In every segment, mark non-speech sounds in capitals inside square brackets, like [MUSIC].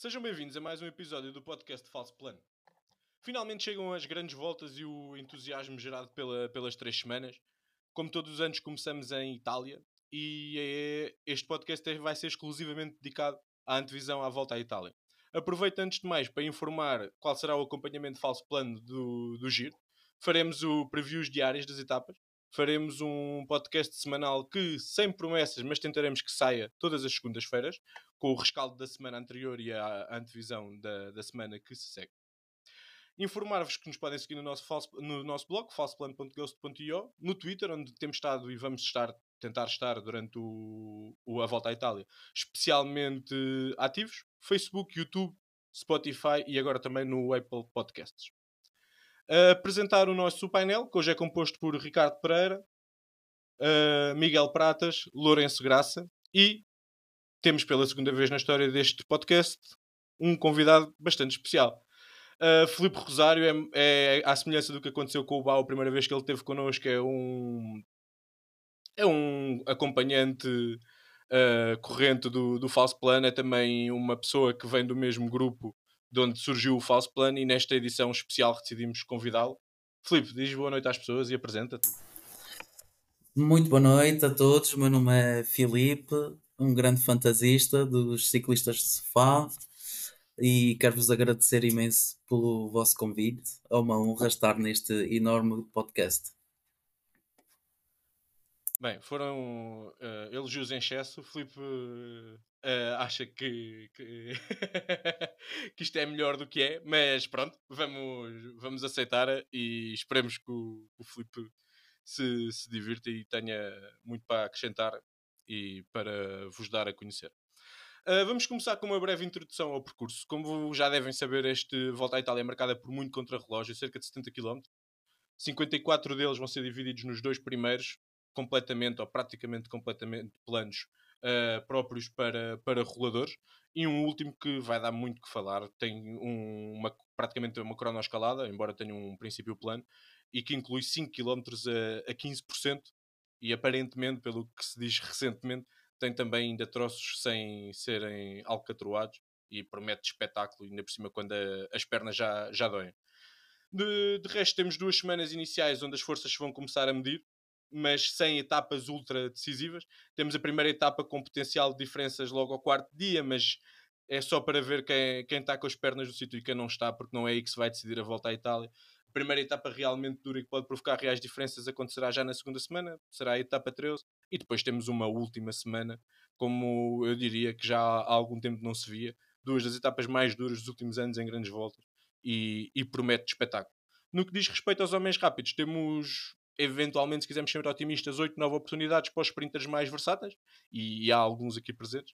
Sejam bem-vindos a mais um episódio do podcast Falso Plano. Finalmente chegam as grandes voltas e o entusiasmo gerado pela, pelas três semanas. Como todos os anos, começamos em Itália e é, este podcast é, vai ser exclusivamente dedicado à antevisão à volta à Itália. Aproveito antes de mais para informar qual será o acompanhamento falso plano do, do Giro. Faremos o previews diários das etapas. Faremos um podcast semanal que, sem promessas, mas tentaremos que saia todas as segundas-feiras, com o rescaldo da semana anterior e a antevisão da, da semana que se segue. Informar-vos que nos podem seguir no nosso, no nosso blog, falsoplano.ghost.io, no Twitter, onde temos estado e vamos estar, tentar estar durante o, o, a volta à Itália, especialmente ativos, Facebook, YouTube, Spotify e agora também no Apple Podcasts. Apresentar o nosso painel, que hoje é composto por Ricardo Pereira, uh, Miguel Pratas, Lourenço Graça e temos pela segunda vez na história deste podcast um convidado bastante especial. Uh, Filipe Rosário é, é à semelhança do que aconteceu com o Bau a primeira vez que ele esteve connosco, é um é um acompanhante uh, corrente do, do Falso Plano, é também uma pessoa que vem do mesmo grupo de onde surgiu o Falso Plano e nesta edição especial decidimos convidá-lo. Filipe, diz boa noite às pessoas e apresenta-te. Muito boa noite a todos, meu nome é Filipe, um grande fantasista dos ciclistas de sofá e quero-vos agradecer imenso pelo vosso convite. É uma honra estar neste enorme podcast. Bem, foram uh, elogios em excesso. O Filipe uh, acha que, que, [LAUGHS] que, isto é melhor do que é, mas pronto, vamos, vamos aceitar e esperemos que o, o Filipe se, se divirta e tenha muito para acrescentar e para vos dar a conhecer. Uh, vamos começar com uma breve introdução ao percurso. Como já devem saber, este Volta à Itália é marcada por muito contrarrelógio, cerca de 70 km. 54 deles vão ser divididos nos dois primeiros, completamente ou praticamente completamente planos uh, próprios para, para roladores e um último que vai dar muito que falar tem um, uma, praticamente uma cronoescalada, embora tenha um princípio plano e que inclui 5 km a, a 15% e aparentemente, pelo que se diz recentemente, tem também ainda troços sem serem alcatroados e promete espetáculo, ainda por cima quando a, as pernas já, já doem. De, de resto, temos duas semanas iniciais onde as forças vão começar a medir mas sem etapas ultra decisivas. Temos a primeira etapa com potencial de diferenças logo ao quarto dia, mas é só para ver quem, quem está com as pernas no sítio e quem não está, porque não é aí que se vai decidir a volta à Itália. A primeira etapa realmente dura e que pode provocar reais diferenças acontecerá já na segunda semana, será a etapa 13, e depois temos uma última semana, como eu diria que já há algum tempo não se via, duas das etapas mais duras dos últimos anos em grandes voltas, e, e promete espetáculo. No que diz respeito aos homens rápidos, temos eventualmente, se quisermos ser otimistas, 8, 9 oportunidades para os sprinters mais versáteis, e, e há alguns aqui presentes,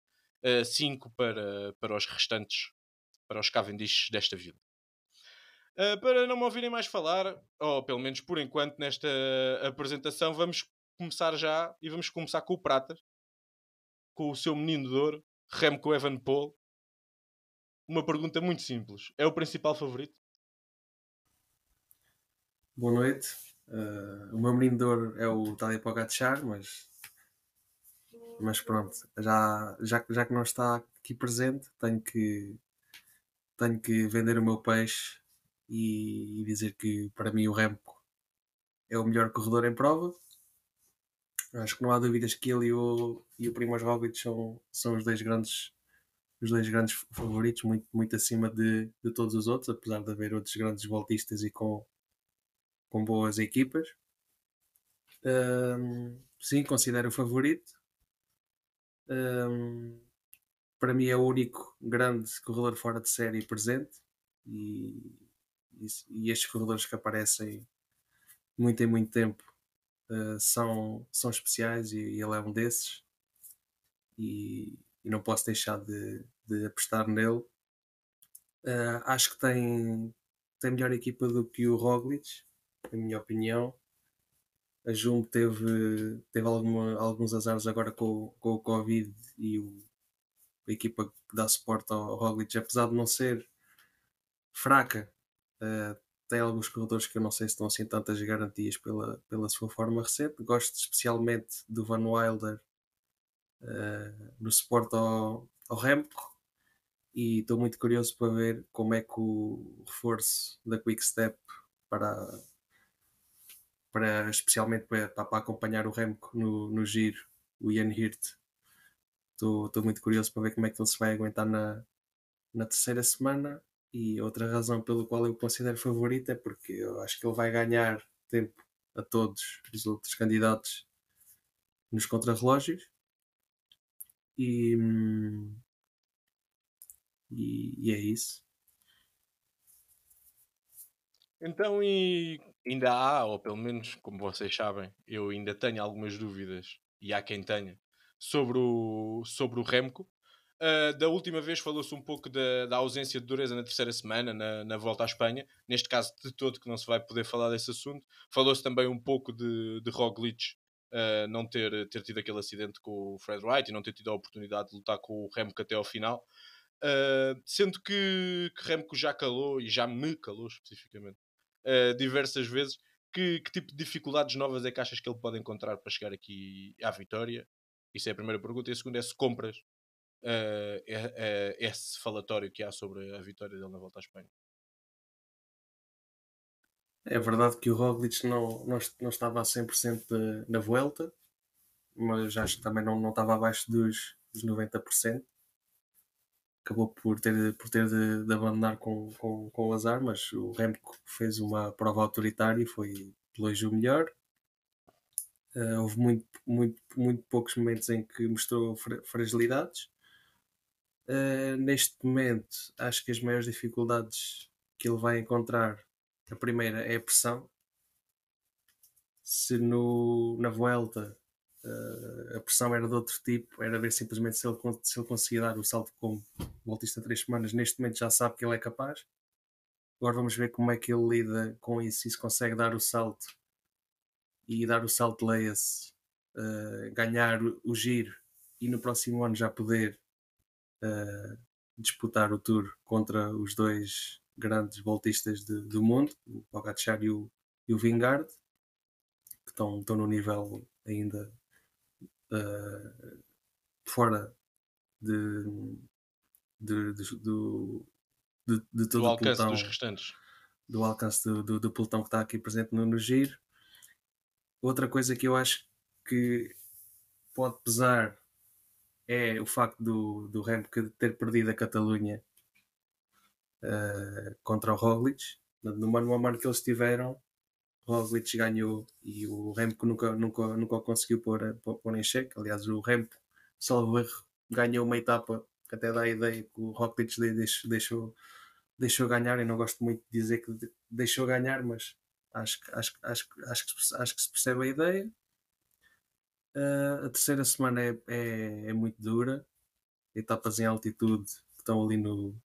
5 uh, para, para os restantes, para os Cavendishs desta vida. Uh, para não me ouvirem mais falar, ou pelo menos por enquanto nesta apresentação, vamos começar já e vamos começar com o Pratas, com o seu menino de ouro, Remco Evenepoel. Uma pergunta muito simples: é o principal favorito? Boa noite. Uh, o meu menino de ouro é o Tadej Pogacar, mas, mas pronto, já, já, já que não está aqui presente, tenho que, tenho que vender o meu peixe e, e dizer que para mim o Remco é o melhor corredor em prova. Acho que não há dúvidas que ele e o, e o Primoz Roglic são, são os dois grandes os dois grandes favoritos, muito, muito acima de, de todos os outros, apesar de haver outros grandes voltistas e com, com boas equipas. Um, sim, considero o favorito. Um, para mim é o único grande corredor fora de série presente e, e, estes corredores que aparecem muito em muito tempo uh, são, são especiais e, e, ele é um desses e, e não posso deixar de, de apostar nele. Uh, acho que tem, tem melhor equipa do que o Roglic na minha opinião. A Jumbo teve, teve alguma, alguns azares agora com, com o Covid e o, a equipa que dá suporte ao, Roglic, apesar de não ser fraca, uh, tem alguns corredores que eu não sei se estão assim tantas garantias pela, pela sua forma recente. Gosto especialmente do Van Wilder uh, no suporte ao, ao Remco e estou muito curioso para ver como é que o reforço da Quick Step para, para especialmente para, para acompanhar o Remco no, no giro, o Ian Hirt. Estou muito curioso para ver como é que ele se vai aguentar na, na terceira semana. E outra razão pelo qual eu o considero favorito é porque eu acho que ele vai ganhar tempo a todos os outros candidatos nos contrarrelógios. E, e, e é isso. Então, e ainda há, ou pelo menos, como vocês sabem, eu ainda tenho algumas dúvidas, e há quem tenha, sobre o, sobre o Remco. Uh, da última vez falou-se um pouco da, da, ausência de dureza na terceira semana, na, na, volta à Espanha. Neste caso, de todo, que não se vai poder falar desse assunto. Falou-se também um pouco de, de Roglic uh, não ter, ter tido aquele acidente com o Fred Wright e não ter tido a oportunidade de lutar com o Remco até ao final. Uh, sendo que, que Remco já calou, e já me calou especificamente, diversas vezes. Que, que, tipo de dificuldades novas é que achas que ele pode encontrar para chegar aqui à vitória? Isso é a primeira pergunta. E a segunda é se compras uh, é, é, esse falatório que há sobre a vitória dele na volta à Espanha. É verdade que o Roglic não, não, não estava a 100% na volta, mas acho que também não, não estava abaixo dos, dos 90% acabou por ter, por ter de, de abandonar com, com, com o azar, mas o Remco fez uma prova autoritária e foi de longe o melhor. Uh, houve muito, muito, muito poucos momentos em que mostrou fra fragilidades. Uh, neste momento, acho que as maiores dificuldades que ele vai encontrar, a primeira é a pressão. Se no, na Vuelta Uh, a pressão era de outro tipo, era ver simplesmente se ele, se ele conseguia dar o salto como voltista três semanas. Neste momento já sabe que ele é capaz. Agora vamos ver como é que ele lida com isso e se consegue dar o salto e dar o salto leia-se, uh, ganhar o, o, giro e no próximo ano já poder uh, disputar o Tour contra os dois grandes voltistas de, do mundo, o Pogacar e o, e o Vingard, que estão, estão no nível ainda uh, fora de, de, de, do, de, de todo do o alcance pelotão, dos restantes. Do alcance do, do, do, pelotão que está aqui presente no, no giro. Outra coisa que eu acho que pode pesar é o facto do, do Remco ter perdido a Catalunha uh, contra o Roglic. No mano a mano que eles tiveram, Roglic ganhou e o Remco nunca, nunca, nunca o conseguiu pôr, pôr em xeque. Aliás, o Remco, salvo erro, ganhou uma etapa que até dá a ideia que o Roglic deixou, deixou, deixou ganhar. E não gosto muito de dizer que deixou ganhar, mas acho, acho, acho, acho, que, acho que se percebe a ideia. Uh, a terceira semana é, é, é, muito dura. Etapas em altitude que estão ali no,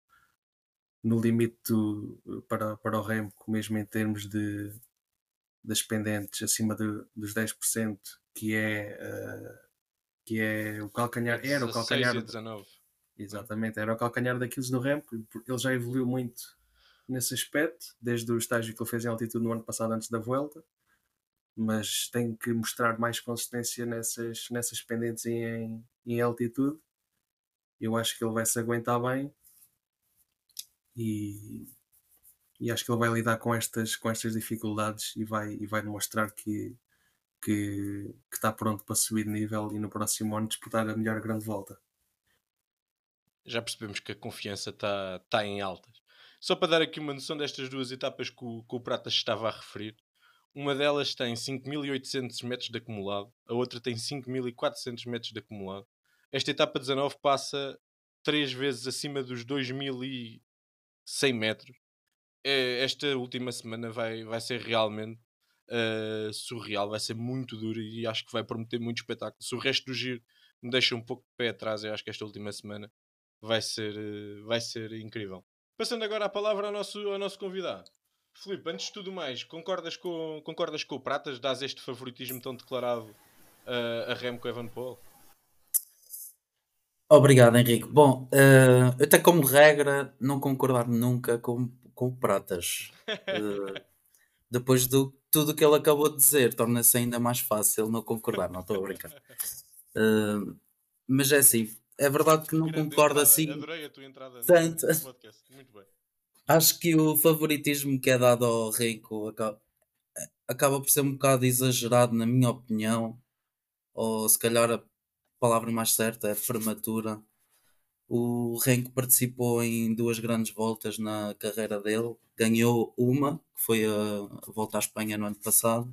no limite do, para, para o Remco, mesmo em termos de, das pendentes acima de, dos 10%, que é, uh, que é o calcanhar. Era o calcanhar. 19. Exatamente, era o calcanhar daqueles no ramp. Ele já evoluiu muito nesse aspecto, desde o estágio que ele fez em altitude no ano passado, antes da volta. Mas tem que mostrar mais consistência nessas, nessas pendentes em, em altitude. Eu acho que ele vai se aguentar bem. E, e acho que ele vai lidar com estas, com estas dificuldades e vai, e vai demonstrar que, que, que está pronto para subir de nível e no próximo ano disputar a melhor grande volta. Já percebemos que a confiança está tá em altas. Só para dar aqui uma noção destas duas etapas que o, que o Prata estava a referir, uma delas tem 5.800 metros de acumulado, a outra tem 5.400 metros de acumulado. Esta etapa 19 passa três vezes acima dos 2.100 metros é, esta última semana vai, vai ser realmente uh, surreal, vai ser muito duro e acho que vai prometer muito espetáculo. Se o resto do giro me deixa um pouco de pé atrás, eu acho que esta última semana vai ser, uh, vai ser incrível. Passando agora a palavra ao nosso, ao nosso convidado. Filipe, antes de tudo mais, concordas com, concordas com o Pratas? Dás este favoritismo tão declarado uh, a Remco Evanpol? Obrigado, Henrique. Bom, uh, eu tenho como regra não concordar nunca com com pratas. Uh, [LAUGHS] depois de tudo que ele acabou de dizer, torna-se ainda mais fácil não concordar, não estou a brincar. Uh, mas é assim, é verdade que não Grande concordo entrada. assim. Adorei a tua entrada Tanto. no podcast. Muito bem. Acho que o favoritismo que é dado ao Renko acaba, acaba por ser um bocado exagerado, na minha opinião. Ou se calhar a palavra mais certa é prematura. O Renko participou em duas grandes voltas na carreira dele. Ganhou uma, que foi a volta à Espanha no ano passado,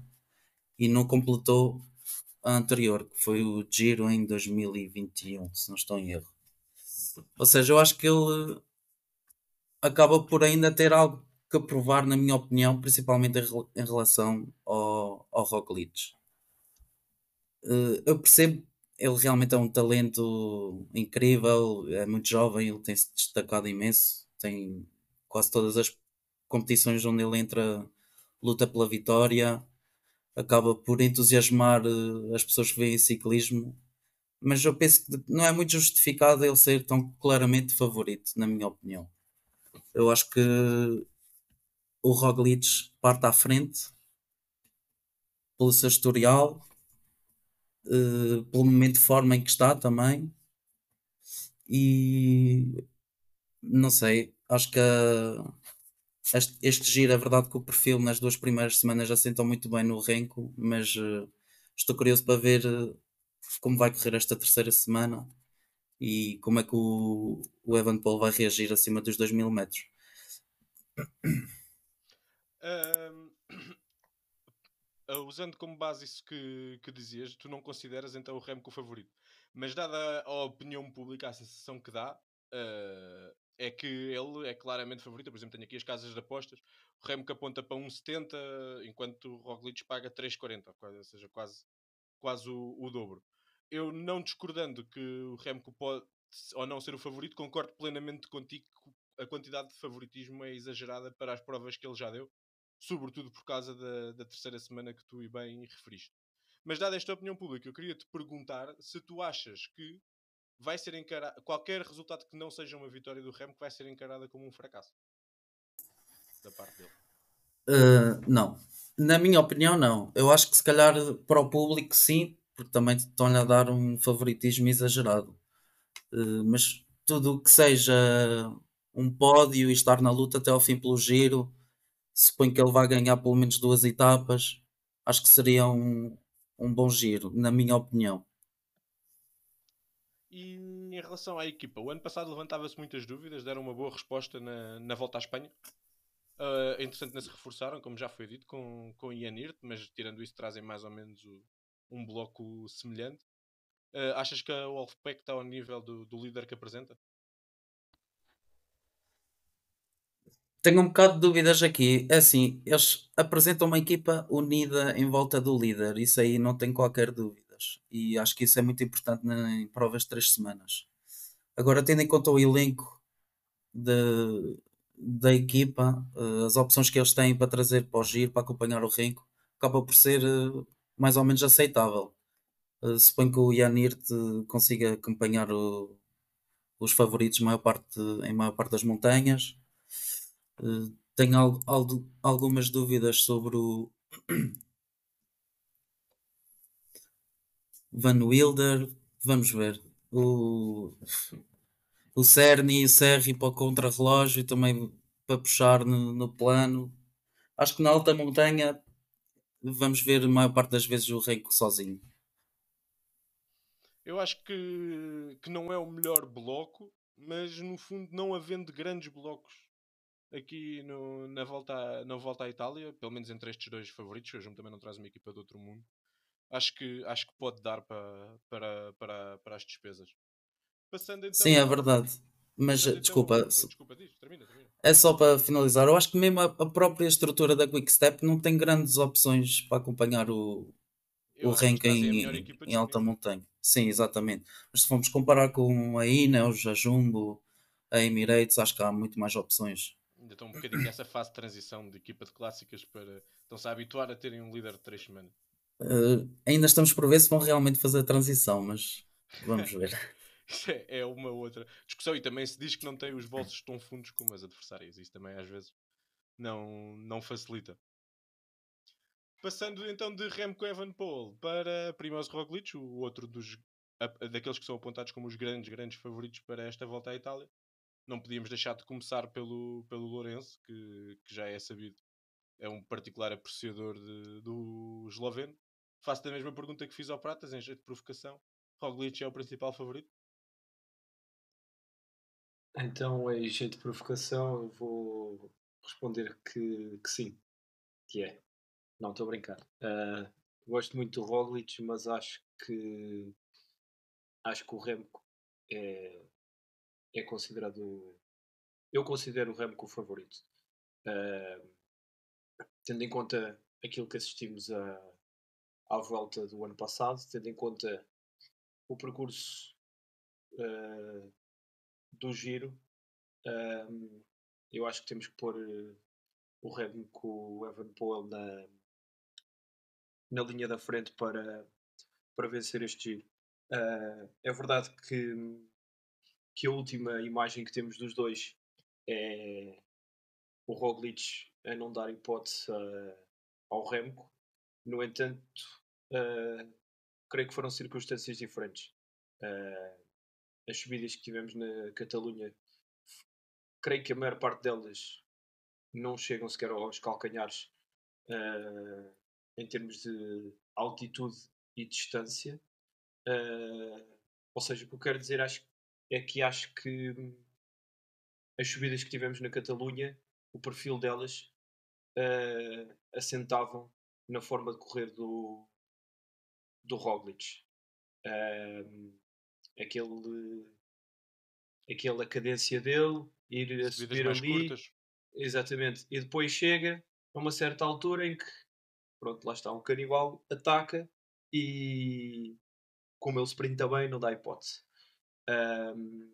e não completou a anterior, que foi o Giro em 2021, se não estou em erro. Ou seja, eu acho que ele acaba por ainda ter algo que provar, na minha opinião, principalmente em, rel- em relação ao, ao. Eh, eu percebo, ele realmente é um talento incrível, é muito jovem, ele tem se destacado imenso, tem quase todas as competições onde ele entra, luta pela vitória, acaba por entusiasmar eh, as pessoas que veem ciclismo, mas eu penso que não é muito justificado ele ser tão claramente favorito, na minha opinião. Eu acho que o Roglic parte à frente pelo seu historial, eh, pelo momento de forma em que está também. E não sei, acho que a- este, este giro é verdade que o perfil nas duas primeiras semanas já sentou muito bem no Renko, mas eh, estou curioso para ver como vai correr esta terceira semana e como é que o, o Evan Paul vai reagir acima dos 2000 metros. Ahm, [COUGHS] ah, usando como base isso que, que dizias, tu não consideras então o Remco o favorito. Mas dada a opinião pública, a sensação que dá, ah, é que ele é claramente favorito. Por exemplo, tenho aqui as casas de apostas. O Remco aponta para 1,70, enquanto o Roglic paga 3,40. quase- Ou seja, quase, quase o, o dobro. Eu não discordando que o Remco pode ou não ser o favorito, concordo plenamente contigo que a quantidade de favoritismo é exagerada para as provas que ele já deu sobretudo por causa da, da terceira semana que tu e bem referiste. Mas dada esta opinião pública, eu queria te perguntar se tu achas que vai ser encarado qualquer resultado que não seja uma vitória do que vai ser encarada como um fracasso da parte dele. Uh, não. Na minha opinião, não. Eu acho que se calhar para o público sim, porque também estão-lhe a dar um favoritismo exagerado. Uh, mas tudo o que seja um pódio e estar na luta até ao fim pelo giro, suponho que ele vai ganhar pelo menos duas etapas. Acho que seria um, um bom giro, na minha opinião. E em relação à equipa, o ano passado levantava-se muitas dúvidas, deram uma boa resposta na, na volta à Espanha. Uh, entretanto, não se reforçaram, como já foi dito, com, com Ian Hirt, mas tirando isso, trazem mais ou menos o- um bloco semelhante. Uh, achas que a Wolfpack está ao nível do, do líder que apresenta? Tenho um bocado de dúvidas aqui. É assim, eles apresentam uma equipa unida em volta do líder, isso aí não tem qualquer dúvidas. E acho que isso é muito importante na- em provas de três semanas. Agora, tendo em conta o elenco de- da equipa, eh, as opções que eles têm para trazer para o giro, para acompanhar o Renko, acaba por ser eh, mais ou menos aceitável. Eh, suponho que o eh, consiga acompanhar o- os favoritos maior parte, em maior parte das montanhas. Uh, tenho al- al- algumas dúvidas sobre o [COUGHS] Van Wilder. Vamos ver. O, o Cerny e o Serri para o contrarrelógio também para puxar no, no plano. Acho que na alta montanha vamos ver a maior parte das vezes o Renko sozinho. Eu acho que, que não é o melhor bloco, mas no fundo, não havendo grandes blocos aqui no- na, volta à, na volta à Itália, pelo menos entre estes dois favoritos, o João também não traz uma equipa de outro mundo, acho que, acho que pode dar para, para, para, para as despesas. Passando então. Sim, é verdade. Mas então- desculpa, Desculpa, diz, termina, termina. É só para finalizar, eu acho que mesmo a, a própria estrutura da Quickstep não tem grandes opções para acompanhar o, Eu o ranking em, em alta montanha. Sim, exatamente. Mas se formos comparar com a Ineos, a Jumbo, a Emirates, acho que há muito mais opções. Ainda estão um bocadinho nessa fase de transição de equipa de clássicas para. Estão-se a habituar a terem um líder de 3 semanas. Eh, ainda estamos por ver se vão realmente fazer a transição, mas vamos ver. [LAUGHS] É, é uma outra discussão. E também se diz que não tem os bolsos tão fundos como as adversárias. Isso também às vezes não, não facilita. Passando então de Remco Evenepoel para Primoz Roglic, o outro dos daqueles que são apontados como os grandes, grandes favoritos para esta volta à Itália. Não podíamos deixar de começar pelo, pelo Lourenço, que, que já é sabido, é um particular apreciador de- do esloveno. Faço a mesma pergunta que fiz ao Pratas, em jeito de provocação. Roglic é o principal favorito? Então, em jeito de provocação, eu vou responder que, que sim, que é. Não, estou a brincar. Ah, gosto muito do Roglic, mas acho que acho que o Remco é, é considerado. Eu considero o Remco o favorito. Ah, tendo em conta aquilo que assistimos à, à volta do ano passado, tendo em conta o percurso ah, do giro, ahm, eu acho que temos que pôr eh, o Remco, o Evan Powell na, na linha da frente para, para vencer este giro. Ah, é verdade que, que a última imagem que temos dos dois é o Roglic a não dar hipótese a- ao Remco. No entanto, ah, creio que foram circunstâncias diferentes. Ah, as subidas que tivemos na Catalunha, creio que a maior parte delas não chegam sequer aos calcanhares ah, em termos de altitude e distância. Ah, ou seja, o que eu quero dizer acho, é que acho que as subidas que tivemos na Catalunha, o perfil delas ah, assentavam na forma de correr do, do Roglic. Ahm, aquele, aquela cadência dele, ir a subir ali, curtas. exatamente, e depois chega a uma certa altura em que, pronto, lá está um canibal, ataca e como ele sprinta bem, não dá hipótese. Ahm,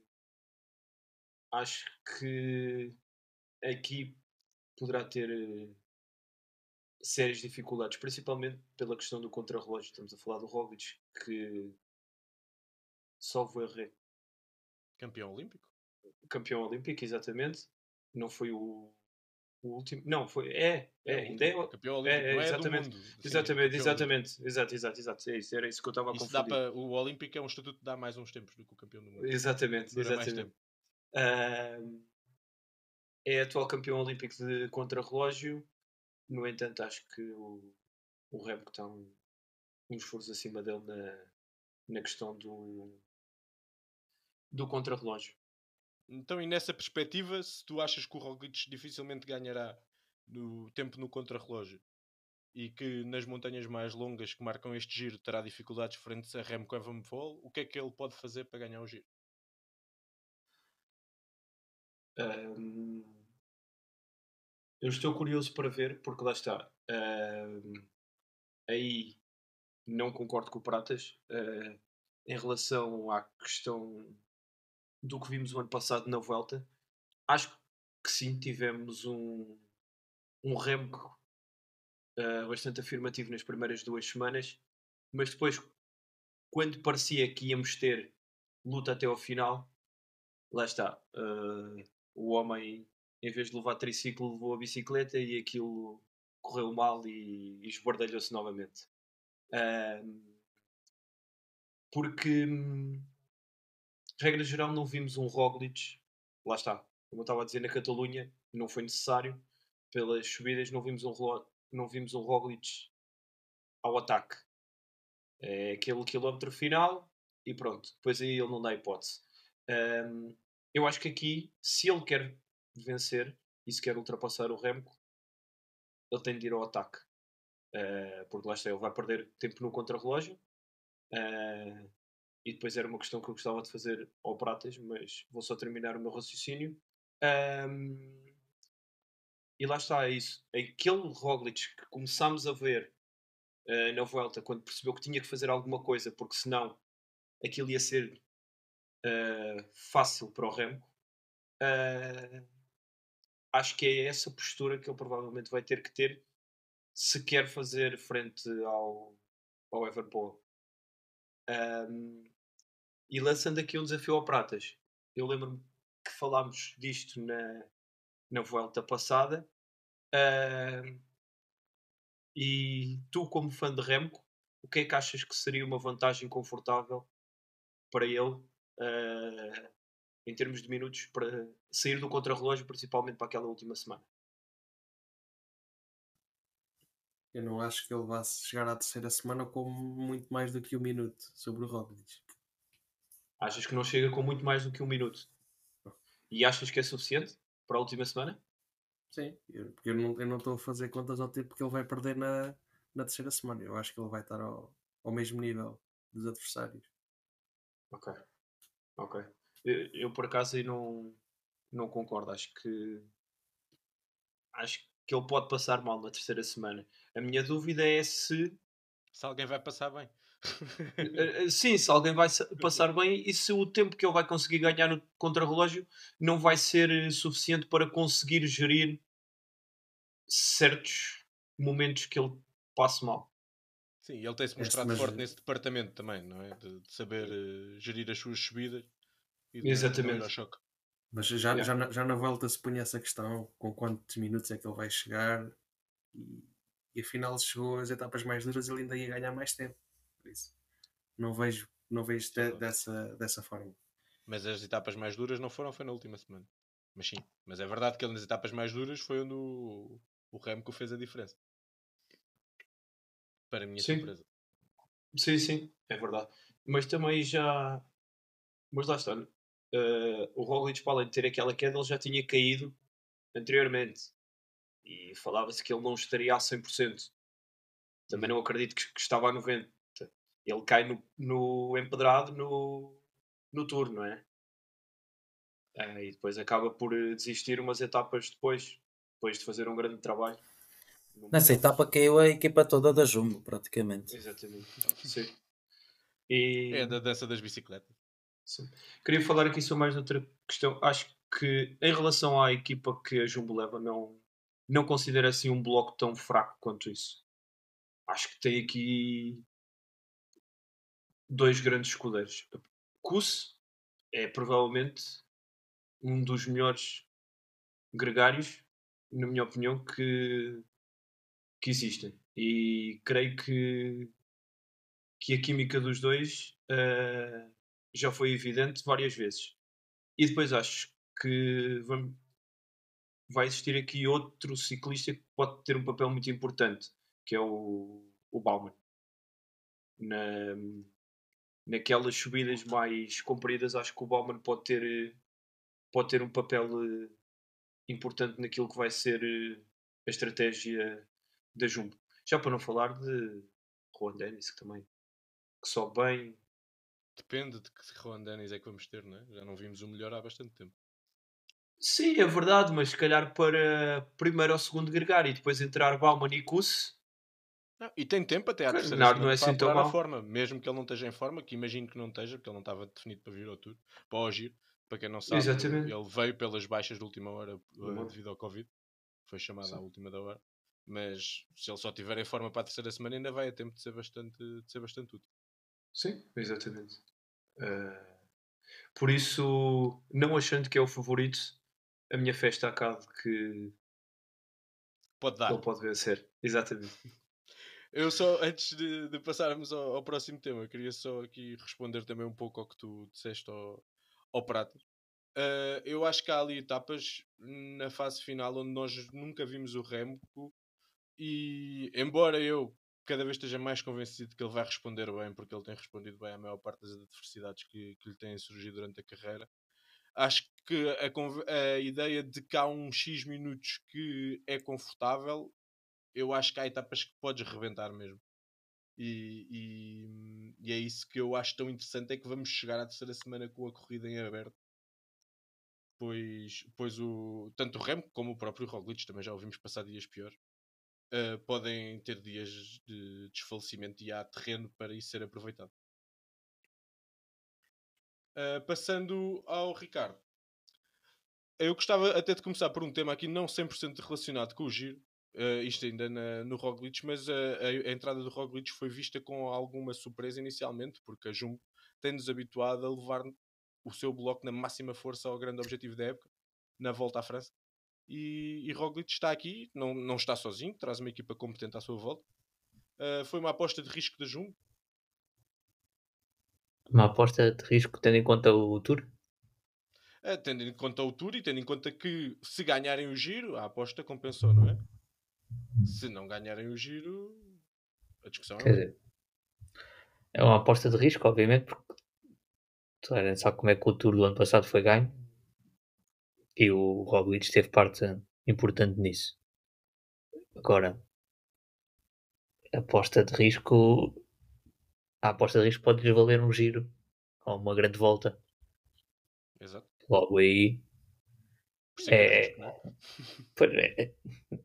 acho que aqui poderá ter eh, sérias dificuldades, principalmente pela questão do contrarrelógio. Estamos a falar do Roglic, que salvo erro é Campeão olímpico. campeão olímpico, exatamente. Não foi o, o último. Não, foi. É, é, o ainda é. último Campeão olímpico. é, é exatamente, do mundo. Sim, Exatamente, olímpico. exatamente. Exato, exato, exato. É isso, era isso que eu estava a Isso confundir. para, o Olímpico é um estatuto que dá mais uns tempos do que o campeão do mundo. Exatamente, Dura exatamente. Ahm, é atual campeão olímpico de contrarrelógio. No entanto, acho que o, o Remco está um, um esforço acima dele na, na questão do, do contrarrelógio. Então, e nessa perspectiva, se tu achas que o Roglic dificilmente ganhará no tempo no contrarrelógio e que nas montanhas mais longas que marcam este giro terá dificuldades frente a Remco Evenepoel, o que é que ele pode fazer para ganhar o giro? Ahm, eu estou curioso para ver, porque lá está. ahm, aí não concordo com o Pratas ah, em relação à questão do que vimos o ano passado na volta. Acho que sim, tivemos um, um Remco ah, bastante afirmativo nas primeiras duas semanas, mas depois, quando parecia que íamos ter luta até ao final, lá está. ah, o homem, em vez de levar triciclo, levou a bicicleta e aquilo correu mal e, e esbardalhou-se novamente. Ahm, porque, hum, regra geral, não vimos um Roglic, lá está, como eu estava a dizer, na Catalunha, não foi necessário, pelas subidas, não vimos um, não vimos um Roglic ao ataque. É aquele quilómetro final e pronto, depois aí ele não dá hipótese. Ahm, eu acho que aqui, se ele quer vencer e se quer ultrapassar o Remco, ele tem de ir ao ataque. Ah, porque lá está, ele vai perder tempo no contrarrelógio. Ah, e depois era uma questão que eu gostava de fazer ao Pratas, mas vou só terminar o meu raciocínio. Ahm, e lá está, é isso. Aquele Roglic que começámos a ver ah, na volta, quando percebeu que tinha que fazer alguma coisa, porque senão aquilo ia ser ah, fácil para o Remco. Ah, acho que é essa postura que ele provavelmente vai ter que ter se quer fazer frente ao, ao Everpool. Um, e lançando aqui um desafio ao Pratas. Eu lembro-me que falámos disto na, na volta passada. E tu, como fã de Remco, o que é que achas que seria uma vantagem confortável para ele uh, em termos de minutos para sair do contrarrelógio, principalmente para aquela última semana. Eu não acho que ele vá chegar à terceira semana com muito mais do que um minuto sobre o Roglic. Achas que não chega com muito mais do que um minuto? E achas que é suficiente para a última semana? Sim, eu, porque eu não, estou a fazer contas ao tempo que ele vai perder na, na terceira semana. Eu acho que ele vai estar ao, ao mesmo nível dos adversários. Ok. Ok. Eu, eu por acaso aí não, não concordo. Acho que acho que ele pode passar mal na terceira semana. A minha dúvida é se. Se alguém vai passar bem. Eh, [LAUGHS] eh, sim, se alguém vai passar bem e se o tempo que ele vai conseguir ganhar no contrarrelógio não vai ser eh, suficiente para conseguir gerir certos momentos que ele passe mal. Sim, ele tem-se mostrado forte nesse departamento também, não é? De, de saber uh, gerir as suas subidas e de Exatamente. Ao choque. Mas já, yeah. já, na, já na volta se punha essa questão: com quantos minutos é que ele vai chegar? E, e afinal chegou às etapas mais duras ele ainda ia ganhar mais tempo. Por isso, não vejo, não vejo de, dessa, dessa forma. Mas as etapas mais duras não foram, foi na última semana. Mas sim, mas é verdade que ele nas etapas mais duras foi onde o, o Remco fez a diferença. Para a minha sim. surpresa. Sim, sim, é verdade. Mas também já. Mas lá está. Uh, o Roglic, para além de ter aquela queda, ele já tinha caído anteriormente. E falava-se que ele não estaria a 100%. Também não acredito que, que estava a 90%. Ele cai no, no empedrado no, no tour, não é? Uh, e depois acaba por desistir umas etapas depois, depois de fazer um grande trabalho. Nessa etapa caiu a equipa toda da Jumbo, praticamente. Exatamente. Sim. E... É da dança das bicicletas. Sim. Queria falar aqui só mais outra questão. Acho que em relação à equipa que a Jumbo leva, não, não considero assim um bloco tão fraco quanto isso. Acho que tem aqui dois grandes escudeiros. Kuss é provavelmente um dos melhores gregários, na minha opinião, que, que existem. E creio que, que a química dos dois uh, já foi evidente várias vezes. E depois acho que vamos, vai existir aqui outro ciclista que pode ter um papel muito importante, que é o, o Bauman. Na, naquelas subidas mais compridas, acho que o Bauman pode ter, pode ter um papel uh, importante naquilo que vai ser uh, a estratégia da Jumbo. Já para não falar de Juan Dennis, que também que sobe bem. Depende de que Juan Dennis é que vamos ter, não é? Já não vimos o melhor há bastante tempo. Sim, é verdade, mas se calhar para primeiro ou segundo gregário e depois entrar Bauman e Kuss. Não, e tem tempo até à terceira não, não é assim tão mal. forma, mesmo que ele não esteja em forma, que imagino que não esteja, porque ele não estava definido para vir ao tour, para o giro. Para quem não sabe, Exatamente. ele veio pelas baixas de última hora uh, devido ao Covid. Foi chamado Sim. à última da hora. Mas se ele só estiver em forma para a terceira semana, ainda vai a tempo de ser bastante, de ser bastante útil. Sim, exatamente. Uh, por isso, não achando que é o favorito, a minha fé está cá de que pode dar. Ele pode vencer. Exatamente. Eu só, antes de, de passarmos ao, ao, próximo tema, queria só aqui responder também um pouco ao que tu disseste ao, ao Pratas. Uh, eu acho que há ali etapas na fase final onde nós nunca vimos o Remco e embora eu cada vez esteja mais convencido que ele vai responder bem, porque ele tem respondido bem à maior parte das adversidades que, que lhe têm surgido durante a carreira, acho que a, a, ideia de que há um X minutos que é confortável, eu acho que há etapas que podes rebentar mesmo. E, e, e, é isso que eu acho tão interessante: é que vamos chegar à terceira semana com a corrida em aberto. Pois, pois o, tanto o Remo como o próprio Roglic também já ouvimos passar dias piores uh, podem ter dias de desfalecimento e há terreno para isso ser aproveitado. Uh, passando ao Ricardo. Eu gostava até de começar por um tema aqui não 100% relacionado com o giro, uh, isto ainda na, no Roglic, mas a, a, a, entrada do Roglic foi vista com alguma surpresa inicialmente, porque a Jumbo tem-nos habituado a levar o seu bloco na máxima força ao grande objetivo da época, na volta à França. E, e Roglic está aqui, não, não está sozinho, traz uma equipa competente à sua volta. Uh, foi uma aposta de risco da Jumbo? Uma aposta de risco tendo em conta o Tour? É, tendo em conta o Tour e tendo em conta que se ganharem o giro, a aposta compensou, não é? Se não ganharem o giro, a discussão Quer é. dizer, é uma aposta de risco, obviamente, porque toda a gente sabe como é que o Tour do ano passado foi ganho e o Roglic teve parte importante nisso. Agora, aposta de risco, a aposta de risco pode-lhes valer um giro ou uma grande volta. Exato. Logo aí é é É- é? [LAUGHS]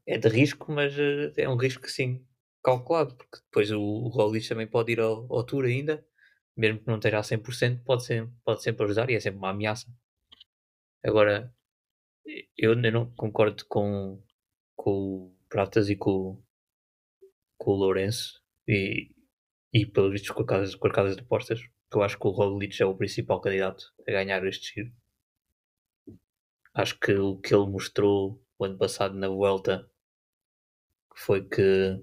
É, é de risco, mas eh, é um risco sim calculado, porque depois o, o Roglic também pode ir ao, ao Tour ainda, mesmo que não esteja a 100%, pode, ser, pode sempre ajudar e é sempre uma ameaça. Agora, eu não concordo com, com o Pratas e com, com o Lourenço e, e pelos vistos com, com as casas de apostas, que eu acho que o Roglic é o principal candidato a ganhar este giro. Acho que o que ele mostrou o ano passado na Vuelta foi que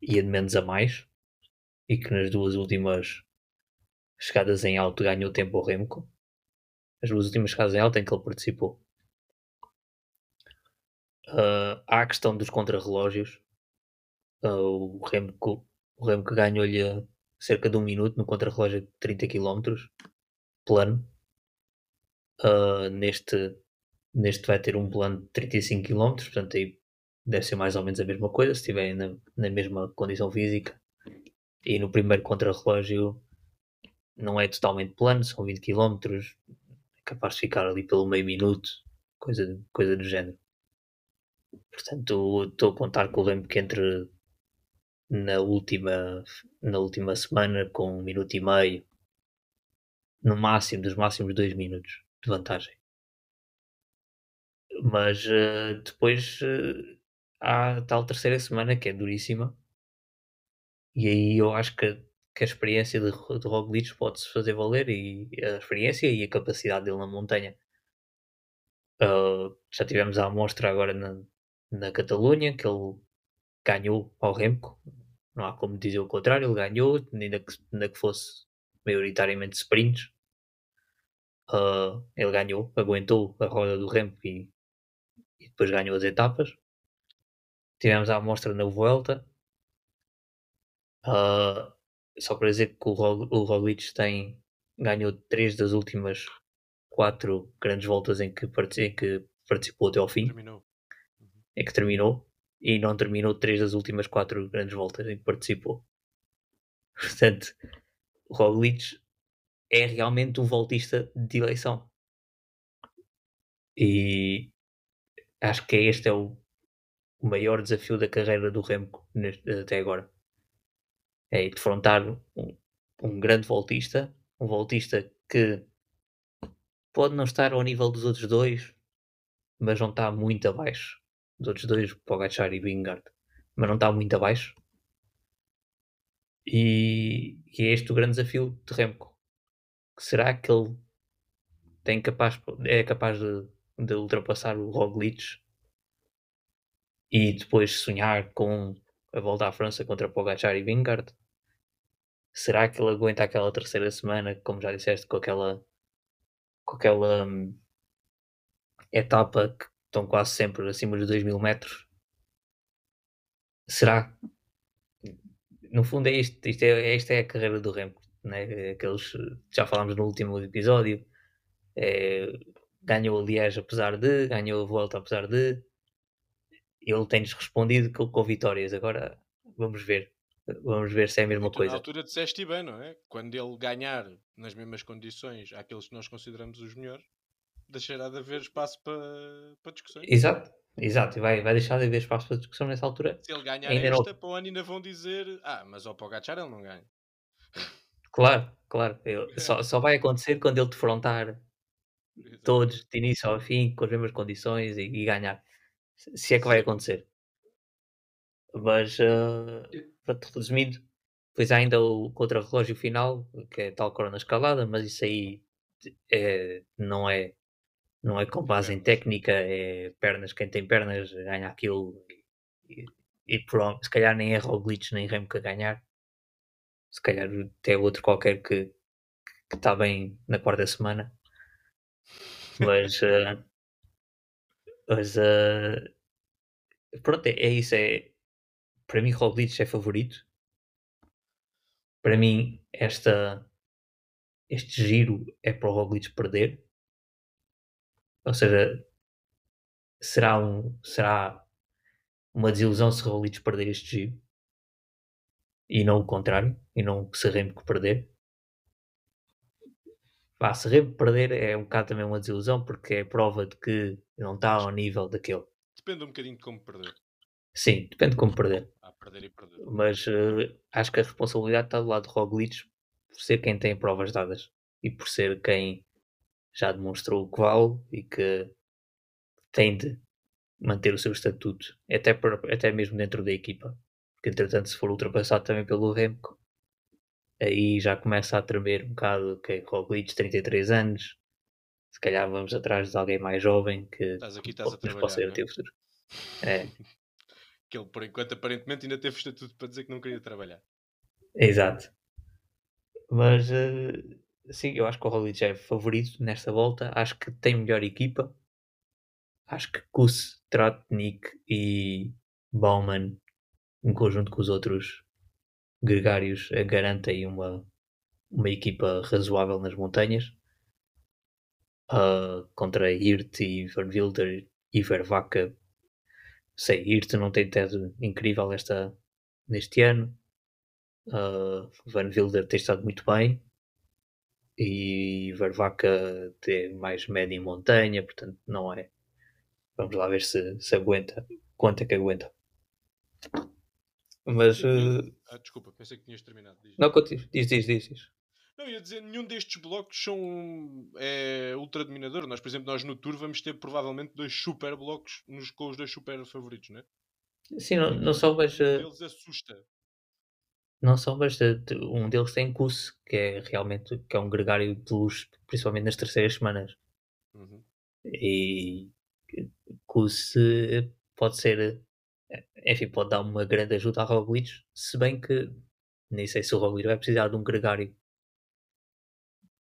ia de menos a mais e que nas duas últimas chegadas em alto ganhou tempo ao Remco. As duas últimas chegadas em alto em que ele participou. Ah, há a questão dos contrarrelógios. Ah, o Remco, o Remco ganhou-lhe cerca de um minuto no contrarrelógio de 30 km plano. Ah, neste, neste vai ter um plano de 35 km, portanto aí deve ser mais ou menos a mesma coisa, se estiverem na, na mesma condição física. E no primeiro contrarrelógio não é totalmente plano, são 20 km, é capaz de ficar ali pelo meio minuto, coisa, coisa do género. Portanto, estou a contar com o Lembo que entre na última, na última semana com um minuto e meio, no máximo, dos máximos dois minutos de vantagem. Mas eh, depois eh, há a tal terceira semana que é duríssima. E aí eu acho que, que a experiência de, de Roglic pode-se fazer valer e a experiência e a capacidade dele na montanha. Ah, já tivemos a amostra agora na, na Catalunha que ele ganhou ao Remco. Não há como dizer o contrário, ele ganhou, ainda que, ainda que fosse maioritariamente sprints. Ah, ele ganhou, aguentou a roda do Remco e, e depois ganhou as etapas. Tivemos a amostra na Vuelta. Ah, só para dizer que o, o Roglic tem, ganhou três das últimas quatro grandes voltas em que, em que participou até ao fim, Terminou. em que terminou, e não terminou três das últimas quatro grandes voltas em que participou. [LAUGHS] Portanto, Roglic é realmente um voltista de eleição. E acho que este é o, o maior desafio da carreira do Remco neste- até agora. É defrontar um, um grande voltista, um voltista que pode não estar ao nível dos outros dois, mas não está muito abaixo dos outros dois, Pogacar e Vingard, mas não está muito abaixo. E, e é este o grande desafio de Remco. Será que ele tem capaz, é capaz de, de ultrapassar o Roglic e depois sonhar com a volta à França contra Pogacar e Vingard? Será que ele aguenta aquela terceira semana, como já disseste, com aquela com aquela hum, etapa que estão quase sempre acima dos 2 mil metros? Será? No fundo é isto, isto é, esta é a carreira do Remco, né? Aqueles, já falámos no último episódio, é, ganhou a Liège apesar de, ganhou a volta apesar de, ele tem-nos respondido com, com vitórias, agora vamos ver, vamos ver se é a mesma tu, na coisa. altura disseste bem, não é? Quando ele ganhar nas mesmas condições àqueles que nós consideramos os melhores, deixará de haver espaço para, para discussões. Exato, exato, e vai, vai deixar de haver espaço para discussão nessa altura. Se ele ganhar Ainda não- esta, para o ano ainda vão dizer ah, mas ao Pogacar ele não ganha. Claro, claro, eu- [LAUGHS] só, só vai acontecer quando ele defrontar todos de início ao fim com as mesmas condições e, e ganhar. Se é que vai acontecer. Mas, uh, resumindo, depois há ainda o contra-relógio final, que é tal corona escalada, mas isso aí é, não, é, não é com base em técnica, é pernas, quem tem pernas ganha aquilo e, e, pronto, se calhar nem é Roglic nem Remco a ganhar, se calhar até outro qualquer que, que está bem na quarta semana. Mas, uh, mas uh, pronto, é, é, isso. É, para mim, Roglic é favorito. Para mim, esta, este giro é para o Roglic perder. Ou seja, será, um, será uma desilusão se o Roglic perder este giro e não o contrário, e não o Serremo perder. Pá, Serremo perder é um bocado também uma desilusão porque é prova de que não está ao nível daquele. Depende um bocadinho de como perder. Sim, depende de como perder. Ah, perder e perder. Mas uh, acho que a responsabilidade está do lado de Roglic por ser quem tem provas dadas e por ser quem já demonstrou o que vale e que tem de manter o seu estatuto, até, por, até mesmo dentro da equipa. Porque entretanto, se for ultrapassado também pelo Remco, aí já começa a tremer um bocado, que é Roglic, 33 anos, se calhar vamos atrás de alguém mais jovem que estás aqui, estás a trabalhar, é? ter futuro. [LAUGHS] É. que ele, por enquanto, aparentemente ainda teve estatuto para dizer que não queria trabalhar. Exato. Mas, uh, sim, eu acho que o Roglic é favorito nesta volta. Acho que tem melhor equipa. Acho que Kuss, Tratnik e Bauman, em conjunto com os outros gregários, eh, garantem uma, uma equipa razoável nas montanhas. Uh, contra Hirt e Van Wilder e Vervaca. Sei, Hirt não tem tido incrível esta, neste ano. Uh, Van Wilder tem estado muito bem. E Vervaca tem mais média em montanha, portanto não é. Vamos lá ver se, se aguenta. Quanto é que aguenta? Mas. Uh... Ah, desculpa, pensei que tinhas terminado. Diz. Não, continua. Diz, diz, diz, diz. Não, ia dizer, nenhum destes blocos são é, ultra dominador. Nós, por exemplo, nós no Tour vamos ter provavelmente dois super blocos nos, com os dois super favoritos, não é? Sim, não, não só, mas. Uh... Eles assusta. Não mas uh, um deles tem Kuss, que é realmente que é um gregário de luz, principalmente nas terceiras semanas. Uhum. E Kuss pode ser enfim, pode dar uma grande ajuda a Roglic, se bem que nem sei se o Roglic vai precisar de um gregário.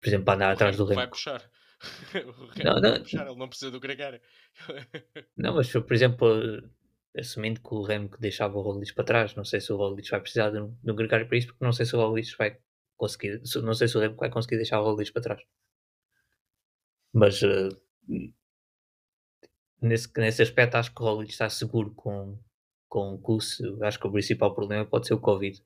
Por exemplo, para andar atrás do Remco. Vai puxar. [LAUGHS] o não, não, vai puxar, ele não precisa do gregário. não, mas por exemplo, assumindo que o Remco deixava o Roglic para trás, não sei se o Roglic vai precisar de um, de um gregário para isso, porque não sei se o Roglic vai conseguir, não sei se o Remco vai conseguir deixar o Roglic para trás. Mas uh, nesse, nesse aspecto acho que o Roglic está seguro com, com o curso, acho que o principal problema pode ser o Covid.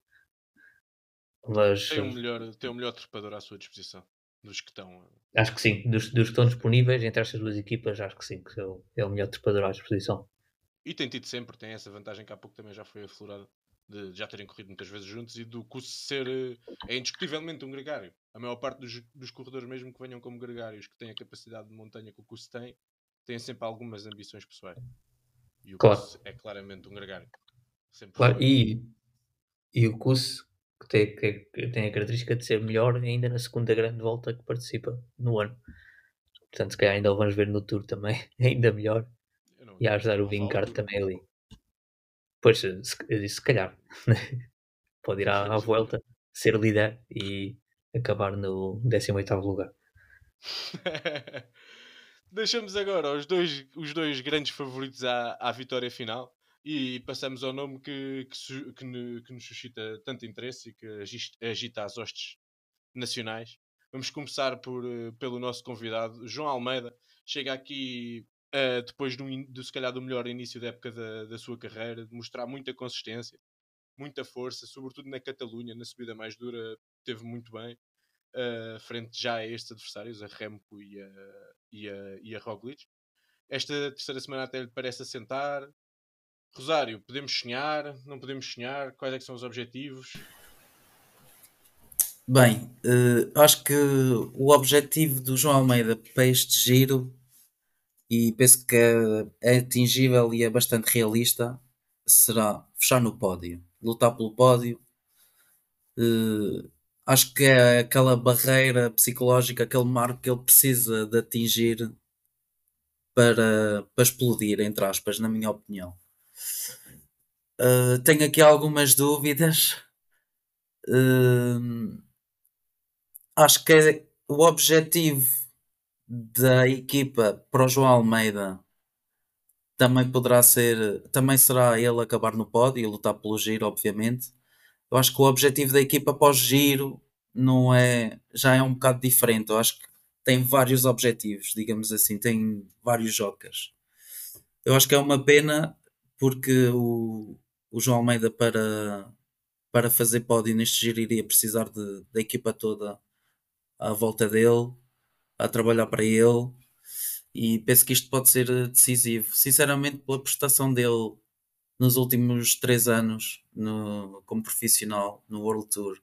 Mas, tem, um melhor, tem um melhor trepador à sua disposição dos que estão. Acho que sim, dos, dos que estão disponíveis entre estas duas equipas, acho que sim, que é o, é o melhor trepador à disposição. E tem tido sempre, tem essa vantagem que há pouco também já foi aflorada de já terem corrido muitas vezes juntos e do curso ser é indiscutivelmente um gregário. A maior parte dos, dos corredores, mesmo que venham como gregários, que têm a capacidade de montanha que o curso tem, têm sempre algumas ambições pessoais. E o claro. é claramente um gregário. Sempre claro, e, e o Kuss que tem, que tem a característica de ser melhor ainda na segunda grande volta que participa no ano. Portanto, se calhar ainda o vamos ver no Tour também, [LAUGHS] ainda melhor. E a ajudar o Vingard também ali. Pois, se, eu disse se calhar. [LAUGHS] Pode ir à, à volta, ser líder e acabar no 18 lugar. [LAUGHS] Deixamos agora os dois, os dois grandes favoritos à, à vitória final e passamos ao nome que, que, que, que nos suscita tanto interesse e que agita as hostes nacionais. Vamos começar por, eh, pelo nosso convidado, João Almeida. Chega aqui uh, depois do, do, se calhar, do melhor início da época da, da sua carreira, de mostrar muita consistência, muita força, sobretudo na Catalunha, na subida mais dura, teve muito bem uh, frente já a estes adversários, a Remco e a, e a, e a Roglic. Esta terceira semana até lhe parece assentar. Rosário, podemos sonhar? Não podemos sonhar? Quais é são os objetivos? Bem, uh, acho que o objetivo do João Almeida para este giro, e penso que é, atingível e é bastante realista, será fechar no pódio, lutar pelo pódio. Uh, acho que é aquela barreira psicológica, aquele marco que ele precisa de atingir para, para explodir, entre aspas, na minha opinião. Uh, tenho aqui algumas dúvidas. Uh, acho que é, o objetivo da equipa para o João Almeida também poderá ser, também será ele acabar no pódio e lutar pelo giro, obviamente. Eu acho que o objetivo da equipa o giro não é, já é um bocado diferente. Eu acho que tem vários objetivos, digamos assim, tem vários jokers. Eu acho que é uma pena porque o, o João Almeida para, para fazer pódio neste giro iria precisar de, da equipa toda à volta dele, a trabalhar para ele e penso que isto pode ser decisivo. Sinceramente, pela prestação dele nos últimos três anos no, como profissional no World Tour,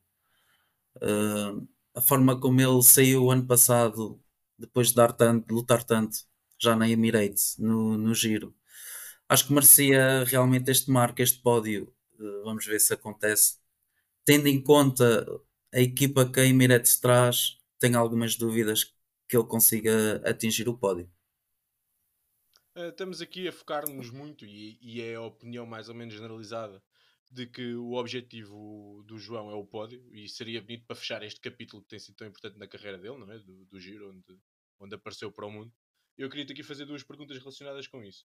uh, a forma como ele saiu ano passado, depois de, dar tanto, de lutar tanto, já na Emirates, no, no giro, acho que merecia realmente este marco, este pódio. Uh, vamos ver se acontece. Tendo em conta a equipa que a Emirates traz, tenho algumas dúvidas que ele consiga atingir o pódio. Uh, estamos aqui a focar-nos muito, e, e, é a opinião mais ou menos generalizada, de que o objetivo do João é o pódio, e seria bonito para fechar este capítulo que tem sido tão importante na carreira dele, não é? Do, do Giro, onde, onde apareceu para o mundo. Eu queria aqui fazer duas perguntas relacionadas com isso.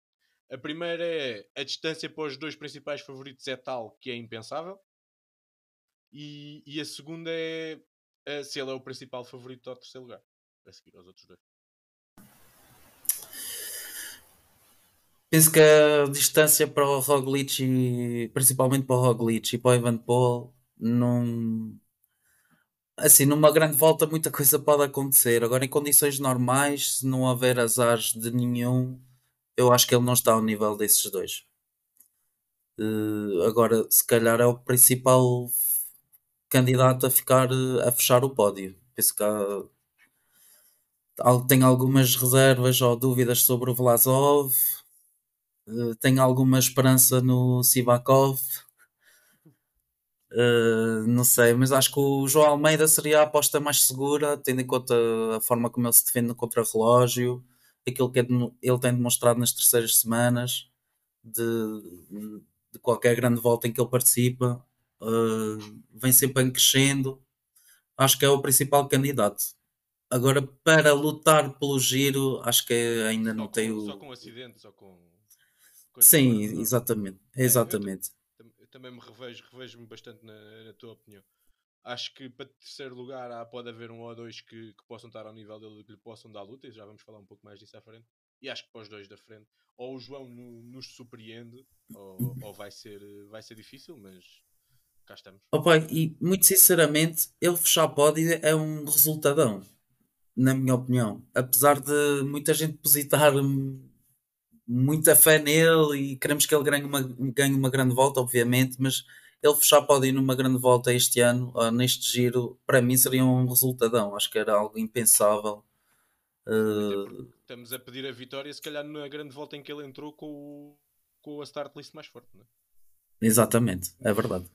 A primeira é: a distância para os dois principais favoritos é tal que é impensável? E, e a segunda é uh, se ele é o principal favorito ao terceiro lugar, a seguir aos outros dois. Penso que a distância para o Roglic, e, principalmente para o Roglic e para o Evan Paul, não. Assim, numa grande volta, muita coisa pode acontecer. Agora, em condições normais, se não houver azares de nenhum, eu acho que ele não está ao nível desses dois. Uh, agora, se calhar é o principal candidato a ficar a fechar o pódio. Penso que há, tem algumas reservas ou dúvidas sobre o Vlasov Uh, tenho alguma esperança no Sivakov. Uh, não sei, mas acho que o João Almeida seria a aposta mais segura, tendo em conta a forma como ele se defende no contra-relógio, aquilo que é ele tem demonstrado nas terceiras semanas de, de, qualquer grande volta em que ele participa, uh, vem sempre crescendo. Acho que é o principal candidato. Agora, para lutar pelo giro, acho que ainda só não com, tem o. Só com acidentes ou com Sim, exatamente. É, exatamente. Eu, eu, também me revejo, revejo-me bastante na, na, tua opinião. Acho que para terceiro lugar há, pode haver um ou dois que, que possam estar ao nível dele que lhe possam dar luta, e já vamos falar um pouco mais disso à frente. E acho que para os dois da frente, ou o João no, nos surpreende, ou, ou, vai, ser, vai ser difícil, mas cá estamos. Opa, e muito sinceramente, ele fechar pódio é um resultadão, na minha opinião. Apesar de muita gente depositar muita fé nele e queremos que ele ganhe uma, ganhe uma grande volta, obviamente, mas ele fechar pode ir numa grande volta este ano, neste giro, para mim seria um resultadão. Acho que era algo impensável. Uh... Estamos a pedir a vitória, se calhar na grande volta em que ele entrou com, o, com a start list mais forte, não é? Exatamente, é verdade.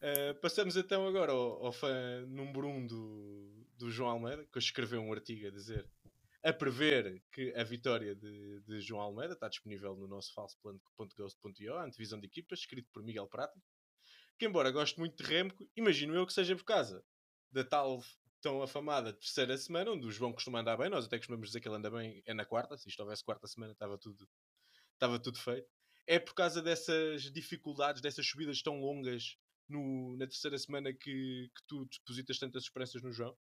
Uh, passamos então agora ao, ao fã número 1 um do, do João Almeida, que escreveu um artigo a dizer a prever que a vitória de, de João Almeida está disponível no nosso falso.ghost.io, a antevisão de equipas, escrito por Miguel Prata, que embora goste muito de Remco, imagino eu que seja por causa da tal tão afamada terceira semana, onde o João costuma andar bem, nós até costumamos dizer que ele anda bem, é na quarta, se isto houvesse quarta semana estava tudo, estava tudo feito. É por causa dessas dificuldades, dessas subidas tão longas no, na terceira semana que, que tu depositas tantas esperanças no João?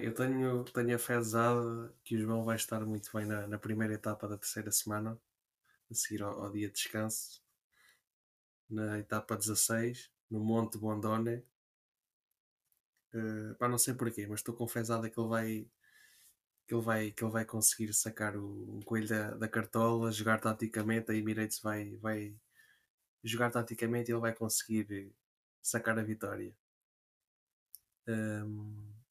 Eu tenho, tenho a que o João vai estar muito bem na, na primeira etapa da terceira semana, a seguir ao, ao dia de descanso, na etapa 16, no Monte Bondone. Uh, pá, não sei porquê, mas estou confesado que ele vai que ele vai, que ele vai conseguir sacar o, coelho da, da cartola, jogar taticamente, a Emirates vai, vai jogar taticamente e ele vai conseguir sacar a vitória. Um,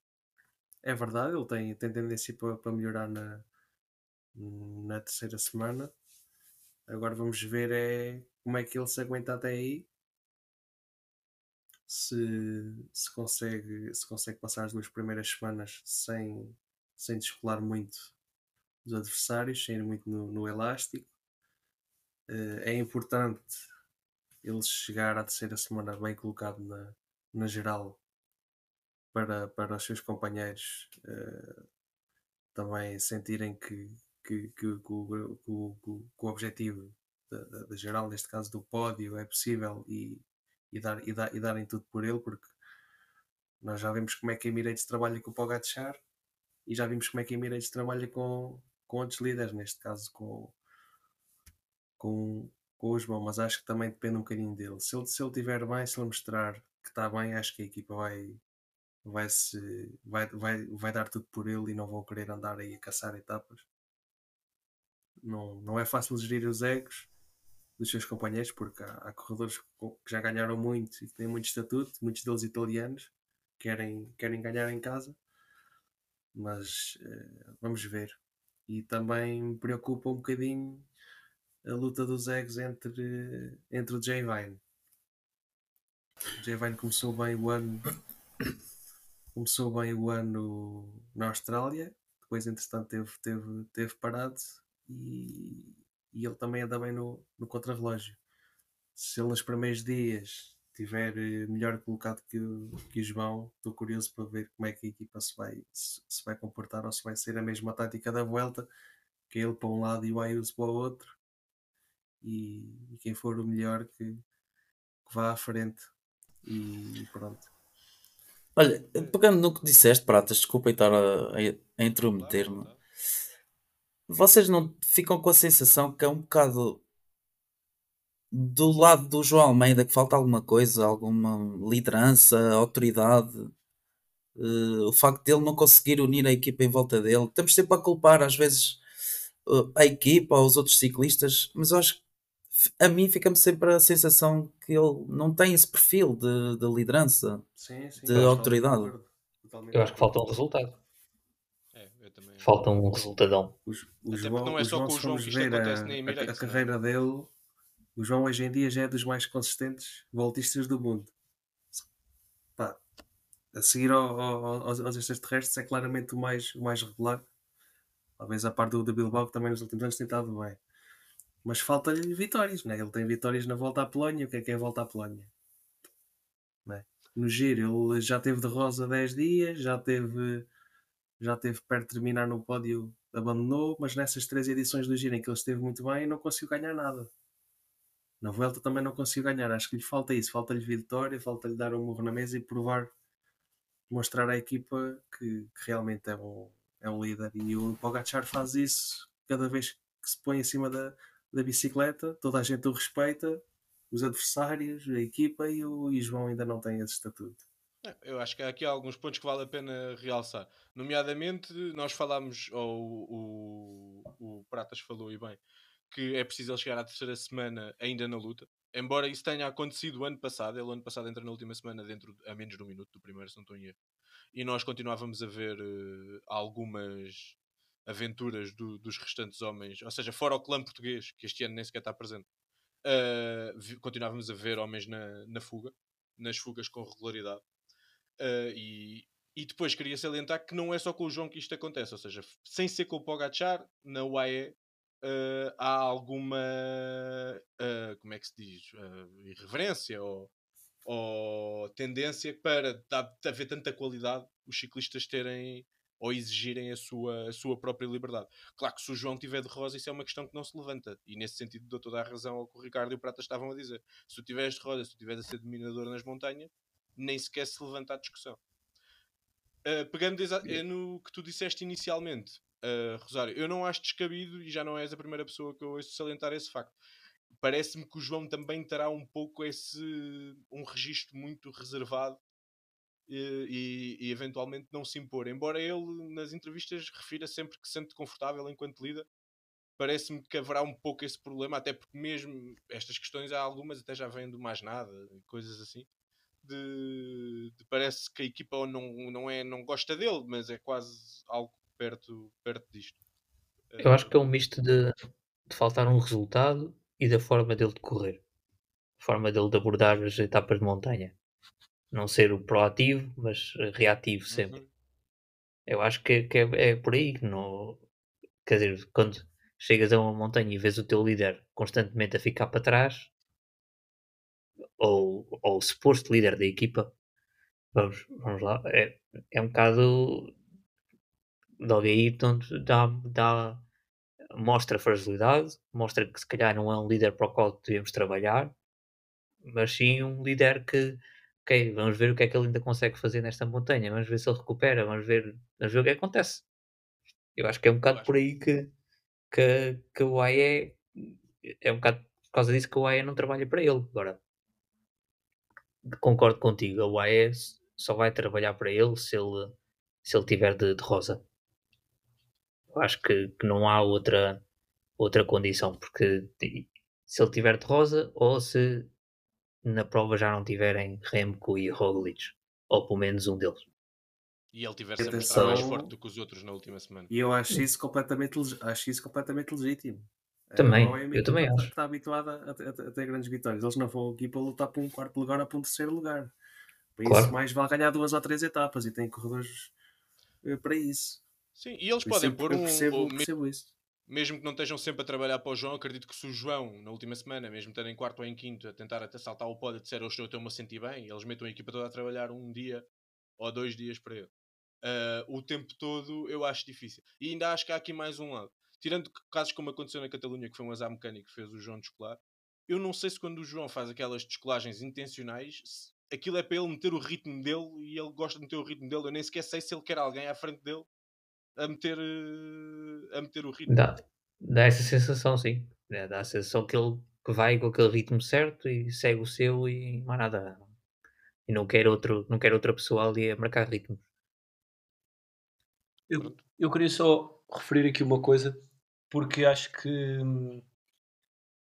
é verdade, ele tem, tem tendência para, para melhorar na, na terceira semana. Agora vamos ver é, como é que ele se aguenta até aí. Se, se, consegue, se consegue passar as duas primeiras semanas sem, sem descolar muito os adversários, sem ir muito no, no elástico. Uh, é importante ele chegar à terceira semana bem colocado na, na geral para, para os seus companheiros uh, também sentirem que, que, que, que, o, que o, o objetivo da, da, geral, neste caso do pódio, é possível e, e, dar, e, dar, e darem tudo por ele, porque nós já vimos como é que a Emirates trabalha com o Pogacar e já vimos como é que a Emirates trabalha com, com outros líderes, neste caso com, com, com o João, mas acho que também depende um bocadinho dele. Se ele, se ele tiver bem, se ele mostrar que está bem, acho que a equipa vai, vai, -se, vai, vai, vai dar tudo por ele e não vão querer andar aí a caçar etapas. Não, não é fácil gerir os egos dos seus companheiros, porque há, há corredores que já ganharam muito e que têm muito estatuto, muitos deles italianos, querem, querem ganhar em casa, mas uh, vamos ver. E também me preocupa um bocadinho a luta dos egos entre, entre o Jay Vine. O Jay Vine começou bem o ano começou bem o ano na Austrália, depois entretanto teve, teve, teve parado e, e ele também anda bem no, no contrarrelógio. Se ele nos primeiros dias tiver eh, melhor colocado que que o João, estou curioso para ver como é que a equipa se vai, se, se, vai comportar ou se vai ser a mesma tática da volta, que ele para um lado e o Ayuso para o outro. E, e quem for o melhor que, que vá à frente. E pronto. Olha, pegando no que disseste, Pratas, desculpa estar a, a intrometer-me. Vocês não ficam com a sensação que é um bocado do lado do João Almeida que falta alguma coisa, alguma liderança, autoridade? Uh, o facto de ele não conseguir unir a equipa em volta dele. Estamos sempre a culpar, às vezes, uh, a equipa ou os outros ciclistas, mas eu acho a mim fica-me sempre a sensação que ele não tem esse perfil de, de liderança, sim, sim, de autoridade. Eu acho que falta um resultado. É, falta um resultadão. O, o João, não é só com o João que isto acontece a, na Emirates. A, a carreira dele, o João hoje em dia já é dos mais consistentes voltistas do mundo. Pá, a seguir ao, ao, aos, aos extraterrestres é claramente o mais, o mais regular. Talvez a parte do, do Bilbao que também nos últimos anos tem estado bem. Mas falta-lhe vitórias, né? ele tem vitórias na volta à Polónia. O que é que é a volta à Polónia? É? No giro, ele já teve de rosa 10 dias, já teve, já teve perto de terminar no pódio, abandonou, mas nessas três edições do giro em que ele esteve muito bem, não conseguiu ganhar nada. Na volta também não conseguiu ganhar. Acho que lhe falta isso, falta-lhe vitória, falta-lhe dar um morro na mesa e provar, mostrar à equipa que, que realmente é um, é um líder. E o Pogacar faz isso cada vez que se põe em cima da, da bicicleta, toda a gente o respeita, os adversários, a equipa e o, e João ainda não tem esse estatuto. É, eu acho que há aqui alguns pontos que vale a pena realçar. Nomeadamente, nós falámos, ou o, o, Pratas falou e bem, que é preciso ele chegar à terceira semana ainda na luta. Embora isso tenha acontecido ano passado, ele ano passado entra na última semana dentro a menos de um minuto do primeiro, se não estou em erro. E nós continuávamos a ver uh, algumas aventuras do, dos restantes homens, ou seja, fora o clã português, que este ano nem sequer está presente, uh, continuávamos a ver homens na, na fuga, nas fugas com regularidade. Uh, e, e depois queria salientar que não é só com o João que isto acontece, ou seja, sem ser com o Pogachar, na UAE uh, há alguma, como é que se diz, irreverência ou, ou tendência para haver tanta qualidade os ciclistas terem ou exigirem a sua, a sua própria liberdade. Claro que se o João tiver de rosa, isso é uma questão que não se levanta. E nesse sentido dou toda a razão ao que o Ricardo e o Prata estavam a dizer. Se tu tiveres de rosa, se tu tiveres a ser dominador nas montanhas, nem sequer se levanta a discussão. Uh, pegando no que tu disseste inicialmente, uh, Rosário, eu não acho descabido, e já não és a primeira pessoa que eu ouço salientar esse facto. Parece-me que o João também terá um pouco esse um registro muito reservado e, e, eventualmente não se impor. Embora ele nas entrevistas refira sempre que se sente confortável enquanto líder, parece-me que haverá um pouco esse problema, até porque mesmo estas questões há algumas até já vêm do mais nada, coisas assim. De, de, parece que a equipa não, não, é, não gosta dele, mas é quase algo perto, perto disto. Eu acho que é um misto de, de faltar um resultado e da forma dele de correr, a forma dele de abordar as etapas de montanha não ser o proativo, mas reativo sempre. Uhum. Eu acho que, que é, é, por aí que não. Quer dizer, quando chegas a uma montanha e vês o teu líder constantemente a ficar para trás, ou, ou o suposto líder da equipa, vamos, vamos lá, é, é um bocado. Logo aí dá, dá, mostra fragilidade, mostra que se calhar não é um líder para o qual devemos trabalhar, mas sim um líder que, ok, vamos ver o que é que ele ainda consegue fazer nesta montanha, vamos ver se ele recupera, vamos ver, vamos ver o que acontece. Eu acho que é um bocado por aí que, que, que o AE é um bocado por causa disso que o AE não trabalha para ele. Agora, concordo contigo, o AE só vai trabalhar para ele se ele, se ele tiver de, de rosa. Eu acho que, que não há outra, outra condição, porque se ele tiver de rosa ou se na prova já não tiverem Remco e Roglic, ou pelo menos um deles. E ele tivesse a mostrar mais forte do que os outros na última semana. E eu acho isso completamente, acho isso completamente legítimo. Também, é eu também acho. Está habituado a, a, a, ter grandes vitórias. Eles não vão aqui para lutar por um quarto lugar ou para um terceiro lugar. Por claro. isso, mais vale ganhar duas ou três etapas e tem corredores eh, para isso. Sim, e eles podem pôr um. Percebo, percebo isso. Mesmo que não estejam sempre a trabalhar para o João, acredito que se o João, na última semana, mesmo estando em quarto ou em quinto, a tentar até saltar o pódio, disser hoje estou-me a sentir bem, eles metam a equipa toda a trabalhar um dia ou dois dias para ele. Uh, o tempo todo eu acho difícil. E ainda acho que há aqui mais um lado. Tirando casos como aconteceu na Catalunha, que foi um azar mecânico que fez o João descolar, eu não sei se quando o João faz aquelas descolagens intencionais, aquilo é para ele meter o ritmo dele e ele gosta de meter o ritmo dele. Eu nem sequer sei se ele quer alguém à frente dele a meter, uh, a meter o ritmo. Dá, dá essa sensação, sim. Dá a sensação que ele que vai com aquele ritmo certo e segue o seu e mais nada. E não quer, outro, não quer outra pessoa ali a marcar ritmos. Eu, eu queria só referir aqui uma coisa, porque acho que hum,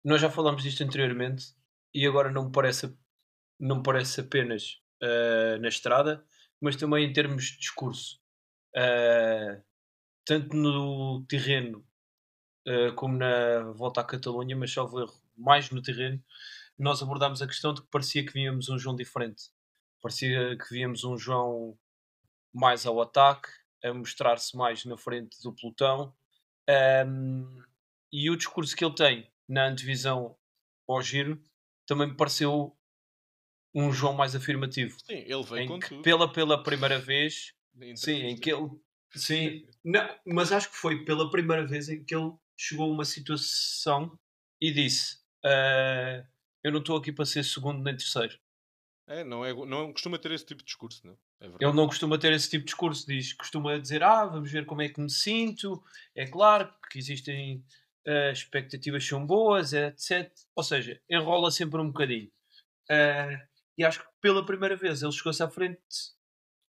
nós já falámos disto anteriormente e agora não me parece, não me parece apenas uh, na estrada, mas também em termos de discurso. Uh, tanto no terreno uh, como na volta à Catalunha, mas só ver mais no terreno, nós abordámos a questão de que parecia que víamos um João diferente. Parecia que víamos um João mais ao ataque, a mostrar-se mais na frente do pelotão. Um, e o discurso que ele tem na antevisão ao giro também me pareceu um João mais afirmativo. Sim, ele veio com tudo. Pela, pela primeira vez, sim, em que ele. Sim, não, mas acho que foi pela primeira vez em que ele chegou a uma situação e disse: uh, Eu não estou aqui para ser segundo nem terceiro. É, não, é, não costuma ter esse tipo de discurso, não? É ele não costuma ter esse tipo de discurso, diz, costuma dizer, ah, vamos ver como é que me sinto, é claro que existem uh, expectativas são boas, etc. Ou seja, enrola sempre um bocadinho. Uh, e acho que pela primeira vez ele chegou-se à frente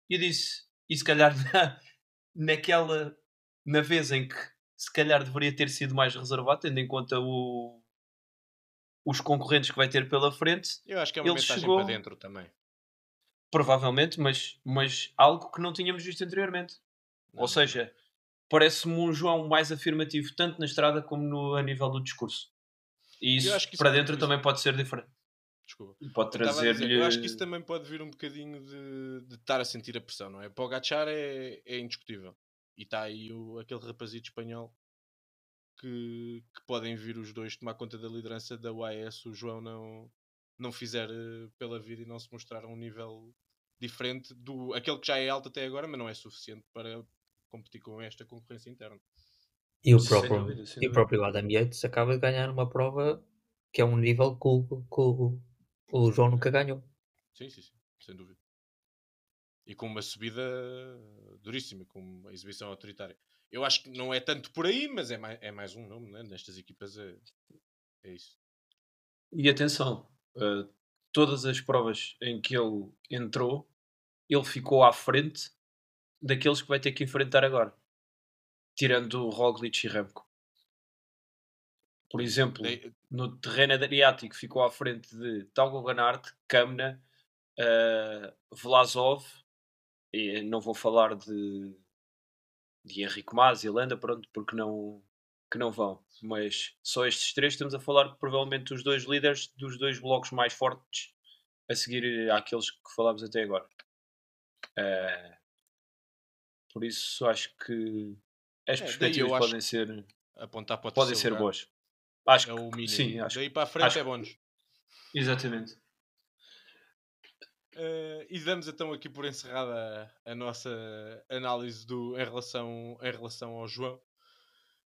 e disse, e se calhar na, [LAUGHS] naquela, na vez em que se calhar deveria ter sido mais reservado, tendo em conta o, os concorrentes que vai ter pela frente. Eu acho que é uma mensagem chegou... para dentro também. Provavelmente, mas, mas algo que não tínhamos visto anteriormente. Não. Ou seja, parece-me um João mais afirmativo, tanto na estrada como no, a nível do discurso. E isso, isso para dentro também pode ser diferente. Desculpa. Pode trazer-lhe. Eu acho que isso também pode vir um bocadinho de, de estar a sentir a pressão, não é? Para o Gachar é, é indiscutível. E está aí o, aquele rapazito espanhol que, que, podem vir os dois tomar conta da liderança da UAS, o João não, não fizer uh, pela vida e não se mostrar a um nível diferente do aquele que já é alto até agora, mas não é suficiente para competir com esta concorrência interna. E o próprio, dúvida, e o próprio Adam Yates acaba de ganhar uma prova que é um nível que o, que o, o João nunca ganhou. Sim, sim, sim, sem dúvida. E com uma subida duríssima, com uma exibição autoritária. Eu acho que não é tanto por aí, mas é mais, é mais um nome, né? nestas equipas é, é isso. E atenção, uh, todas as provas em que ele entrou, ele ficou à frente daqueles que vai ter que enfrentar agora, tirando Roglic e Remco. Por exemplo, no terreno adriático ficou à frente de Talgo Ganart, Kamna, uh, Vlasov, e não vou falar de de Henrique Mas e Landa, pronto, porque não, que não vão. Mas só estes três estamos a falar provavelmente os dois líderes dos dois blocos mais fortes a seguir àqueles que falámos até agora. Uh, por isso acho que as é, perspectivas podem ser apontar para podem ser boas. Acho é o que sim, acho, daí para a frente acho, é bons. Exatamente. Uh, e damos então aqui por encerrada a, a nossa análise do, em, relação, em relação ao João.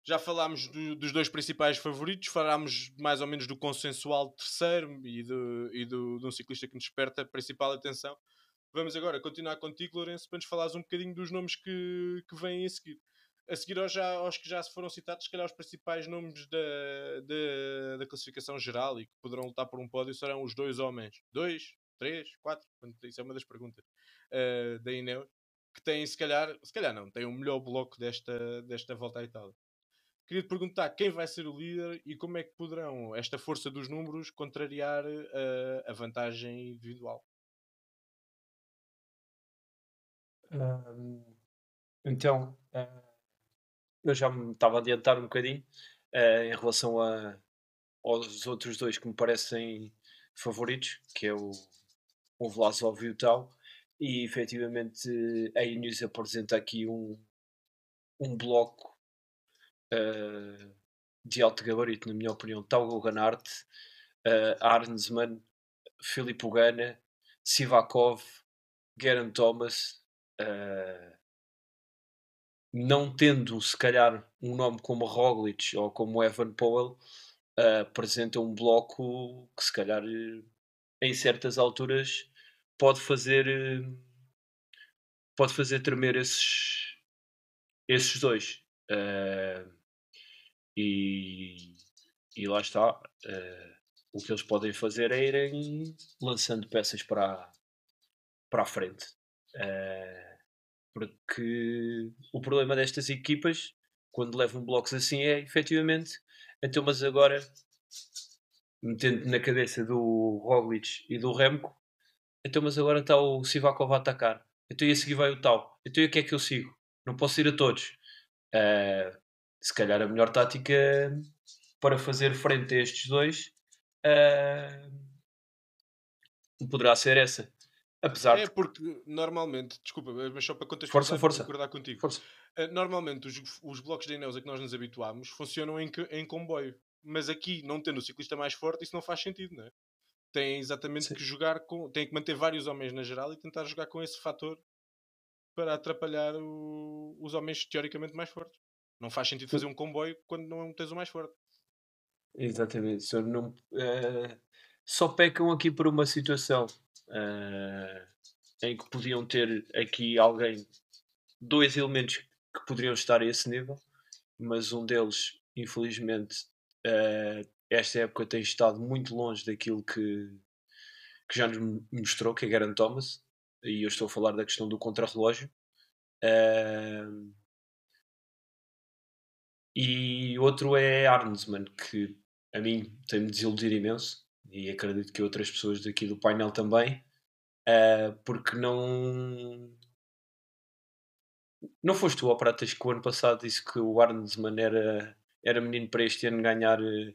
Já falámos do, dos dois principais favoritos, falámos mais ou menos do consensual terceiro e, do, e do, de um ciclista que nos desperta a principal atenção. Vamos agora continuar contigo, Lourenço, para nos falares um bocadinho dos nomes que, que vêm a seguir. A seguir aos, já, aos que já se foram citados, se calhar os principais nomes da, da, da classificação geral e que poderão lutar por um pódio serão os dois homens. Dois, três, quatro, isso é uma das perguntas uh, da Ineos, que têm se calhar, se calhar não, têm o melhor bloco desta, desta volta à Itália. Queria te perguntar quem vai ser o líder e como é que poderão esta força dos números contrariar uh, a vantagem individual. Um, então, uh, eu já me estava a adiantar um bocadinho uh, em relação a, aos outros dois que me parecem favoritos, que é o, o Vlasov e o Tal, e efetivamente a Ineos apresenta aqui um, um bloco uh, de alto gabarito, na minha opinião. Tal Goganart, uh, Arnsman, Filipe Ugana, Sivakov, Geraint Thomas, uh, não tendo se calhar um nome como Roglic ou como Evan Powell, uh, apresenta um bloco que se calhar em certas alturas pode fazer pode fazer tremer esses esses dois. Uh, e, e lá está uh, o que eles podem fazer é irem lançando peças para para a frente. Uh, porque o problema destas equipas quando levam blocos assim é efetivamente então mas agora metendo na cabeça do Roglic e do Remco então mas agora está o Sivakov a atacar. Então e a seguir vai o tal. Então e o que é que eu sigo? não posso ir a todos. Uh, se calhar a melhor tática para fazer frente a estes dois uh, poderá ser essa Apesar é porque normalmente, desculpa, mas só para contextualizar força, força. concordar contigo. Força. Uh, normalmente os, os blocos de Ineos a que nós nos habituámos funcionam em, em comboio. Mas aqui, não tendo o ciclista mais forte, isso não faz sentido, não é? Tem exatamente Sim. que jogar com. Tem que manter vários homens na geral e tentar jogar com esse fator para atrapalhar o, os homens teoricamente mais fortes. Não faz sentido fazer um comboio quando não tens o mais forte. Exatamente. Só, não, uh, só pecam aqui por uma situação uh, em que podiam ter aqui alguém, dois elementos que poderiam estar a esse nível, mas um deles, infelizmente, uh, esta época tem estado muito longe daquilo que, que já nos mostrou, que é Geraint Thomas, e eu estou a falar da questão do contrarrelógio. Uh, e outro é Arnsman, que a mim tem-me desiludido imenso e acredito que outras pessoas daqui do painel também, uh, porque não. Não foste tu ao Pratas que o ano passado disse que o Arnsman era, era menino para este ano ganhar eh,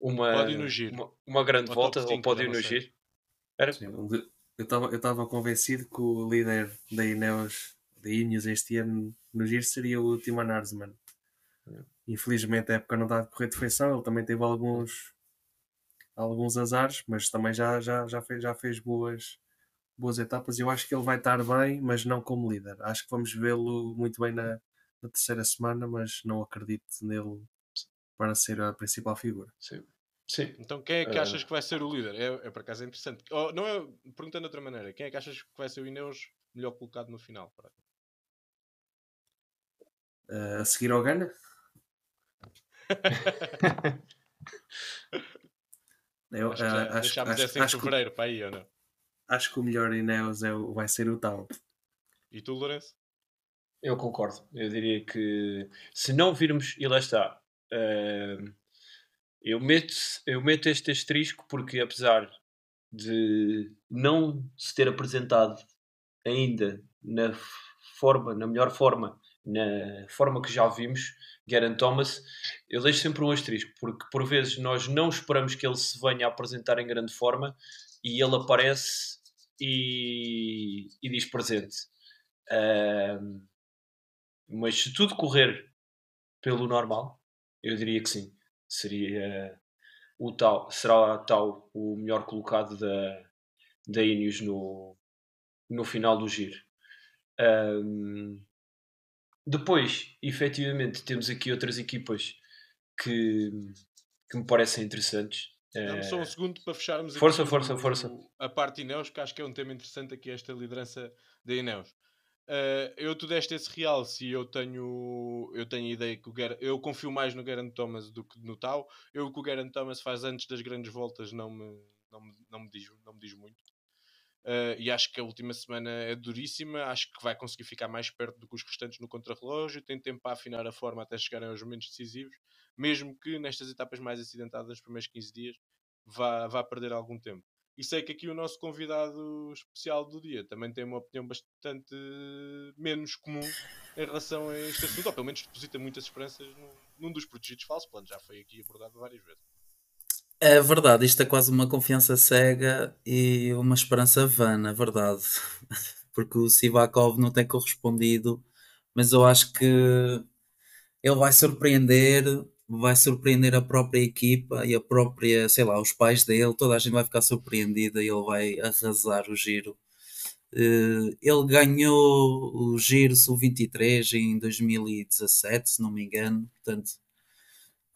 uma, uma, uma, grande volta ou pódio no giro? Era? Sim, eu estava eu estava convencido que o líder da Ineos, da Ineos este ano no giro seria o Timon Arsman. É. Infelizmente a época não está a correr de feição, ele também teve alguns alguns azares, mas também já, já, já, fez, já fez boas, boas etapas. Eu acho que ele vai estar bem, mas não como líder. Acho que vamos vê-lo muito bem na, na, terceira semana, mas não acredito nele para ser a principal figura. Sim. Sim. Então quem é que achas que vai ser o líder? É, é por acaso é interessante. Oh, não é perguntando de outra maneira, quem é que achas que vai ser o Ineos melhor colocado no final? Uh, a seguir ao Gana? [LAUGHS] [LAUGHS] [LAUGHS] Eu, acho que já uh, acho, deixámos acho, essa em acho fevereiro, para aí ou não? Acho que o melhor Ineos é, vai ser o tal. E tu, Lourenço? Eu concordo. Eu diria que se não virmos, e lá está, uh, eu, meto, eu meto este asterisco porque apesar de não se ter apresentado ainda na forma, na melhor forma, na forma que já vimos, Geraint Thomas, eu deixo sempre um asterisco, porque por vezes nós não esperamos que ele se venha a apresentar em grande forma e ele aparece e, e diz presente. Uh, mas se tudo correr pelo normal, eu diria que sim. Seria o tal, será tal o melhor colocado da, da Ineos no, no final do giro. Um, depois, efetivamente, temos aqui outras equipas que, que me parecem interessantes. Dá-me só um Eh, segundo para fecharmos Força, aqui força, o- força. a parte Ineos, porque acho que é um tema interessante aqui esta liderança da Ineos. Eh, eu tu deste esse realce e eu tenho, eu tenho a ideia que o Ger- eu confio mais no Geraint Thomas do que no Tau. Eu o que o Geraint Thomas faz antes das grandes voltas não me, não me, não me, diz, não me diz muito. Eh, e acho que a última semana é duríssima. Acho que vai conseguir ficar mais perto do que os restantes no contrarrelógio. Tem tempo para afinar a forma até chegarem aos momentos decisivos, mesmo que nestas etapas mais acidentadas, nos primeiros 15 dias, vá, vá perder algum tempo. E sei que aqui o nosso convidado especial do dia também tem uma opinião bastante menos comum em relação a este assunto, ou pelo menos deposita muitas esperanças num, num dos protegidos falsos planos. Já foi aqui abordado várias vezes. É verdade, isto é quase uma confiança cega e uma esperança vã, na verdade. [LAUGHS] Porque o Sivakov não tem correspondido, mas eu acho que ele vai surpreender, vai surpreender a própria equipa e a própria, sei lá, os pais dele, toda a gente vai ficar surpreendida e ele vai arrasar o giro. Eh, Ele ganhou o Giro Sub-23 em 2017, se não me engano, portanto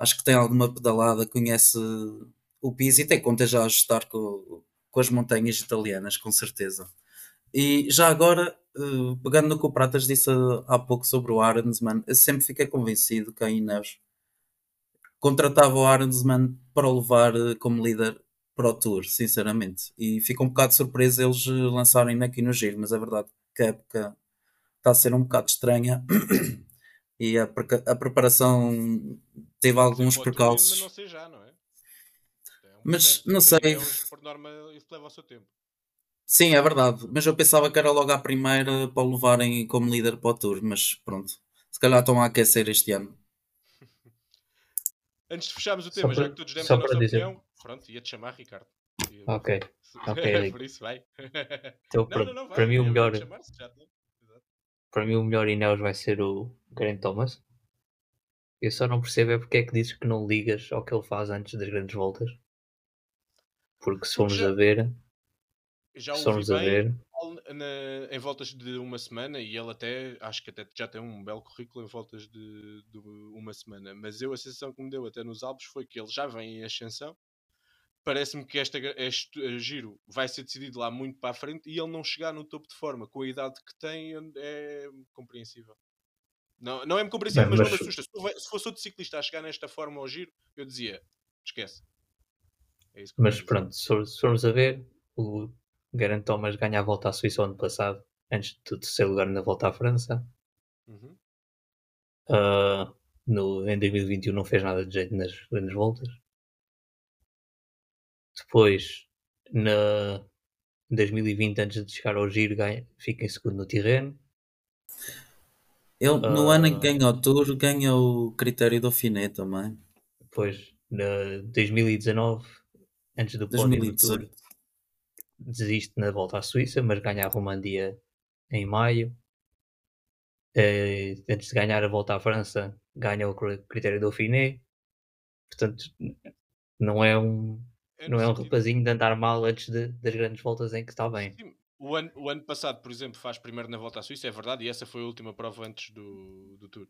acho que tem alguma pedalada, conhece o piso e tem conta já a ajustar com, com as montanhas italianas, com certeza. E já agora, eh, pegando no que o Pratas disse há pouco sobre o Arensman, eu sempre fiquei convencido que a Ineos contratava o Arensman para o levar eh, como líder para o Tour, sinceramente. E fico um bocado surpreso eles eh, lançarem aqui no Giro, mas é verdade que a época está a ser um bocado estranha [COUGHS] e a, a preparação teve alguns percalços. Mas não sei já, não é? É um Mas, não As sei. Por norma, isso leva o seu tempo. Sim, é verdade, mas eu pensava que era logo à primeira para o levarem como líder para o Tour, mas pronto. Se calhar estão a aquecer este ano. [LAUGHS] Antes de fecharmos o tema, já para- que todos demos só a nossa para dizer. opinião, pronto, ia-te chamar Ricardo. Ia- Ok. [LAUGHS] Ok, Rico. por isso vai. Então, [LAUGHS] Não, para, não, não, vai. para mim, o melhor, já. Exato. para mim, o melhor Ineos vai ser o Geraint Thomas. Eu só não percebo é porque é que dizes que não ligas ao que ele faz antes das grandes voltas. Porque se formos já- a ver, Já formos a ver, na- em voltas de uma semana e ele até, acho que até já tem um belo currículo em voltas de, de uma semana. Mas eu, a sensação que me deu até nos Alpes foi que ele já vem em ascensão. Parece-me que esta, este eh, giro vai ser decidido lá muito para a frente e ele não chegar no topo de forma com a idade que tem é compreensível. Não, não é-me compreensível, Bem, mas, não mas- me assusta. Se, fosse outro ciclista a chegar nesta forma ao giro, eu dizia: esquece. É mas pronto, se for- se formos a ver, o Geraint Thomas ganha a volta à Suíça ano passado, antes do terceiro lugar na volta à França. Uhum. Ah, no, em 2021 não fez nada de jeito nas grandes voltas. Depois, na, em 2020, antes de chegar ao Giro, ganha, fica em segundo no Tirreno. Ele, no ano em que Ah. ganha o Tour, ganha o critério do Finé também. Depois, na 2019, antes do pódio do 2018. Tour, desiste na volta à Suíça, mas ganha a Romandia em maio. Eh, antes de ganhar a volta à França, ganha o cri- critério do Dauphiné. Portanto, não é um, É no não é um rapazinho de andar mal antes de- das grandes voltas em que está bem. O ano, o ano passado, por exemplo, faz primeiro na volta à Suíça, é verdade, e essa foi a última prova antes do, do Tour,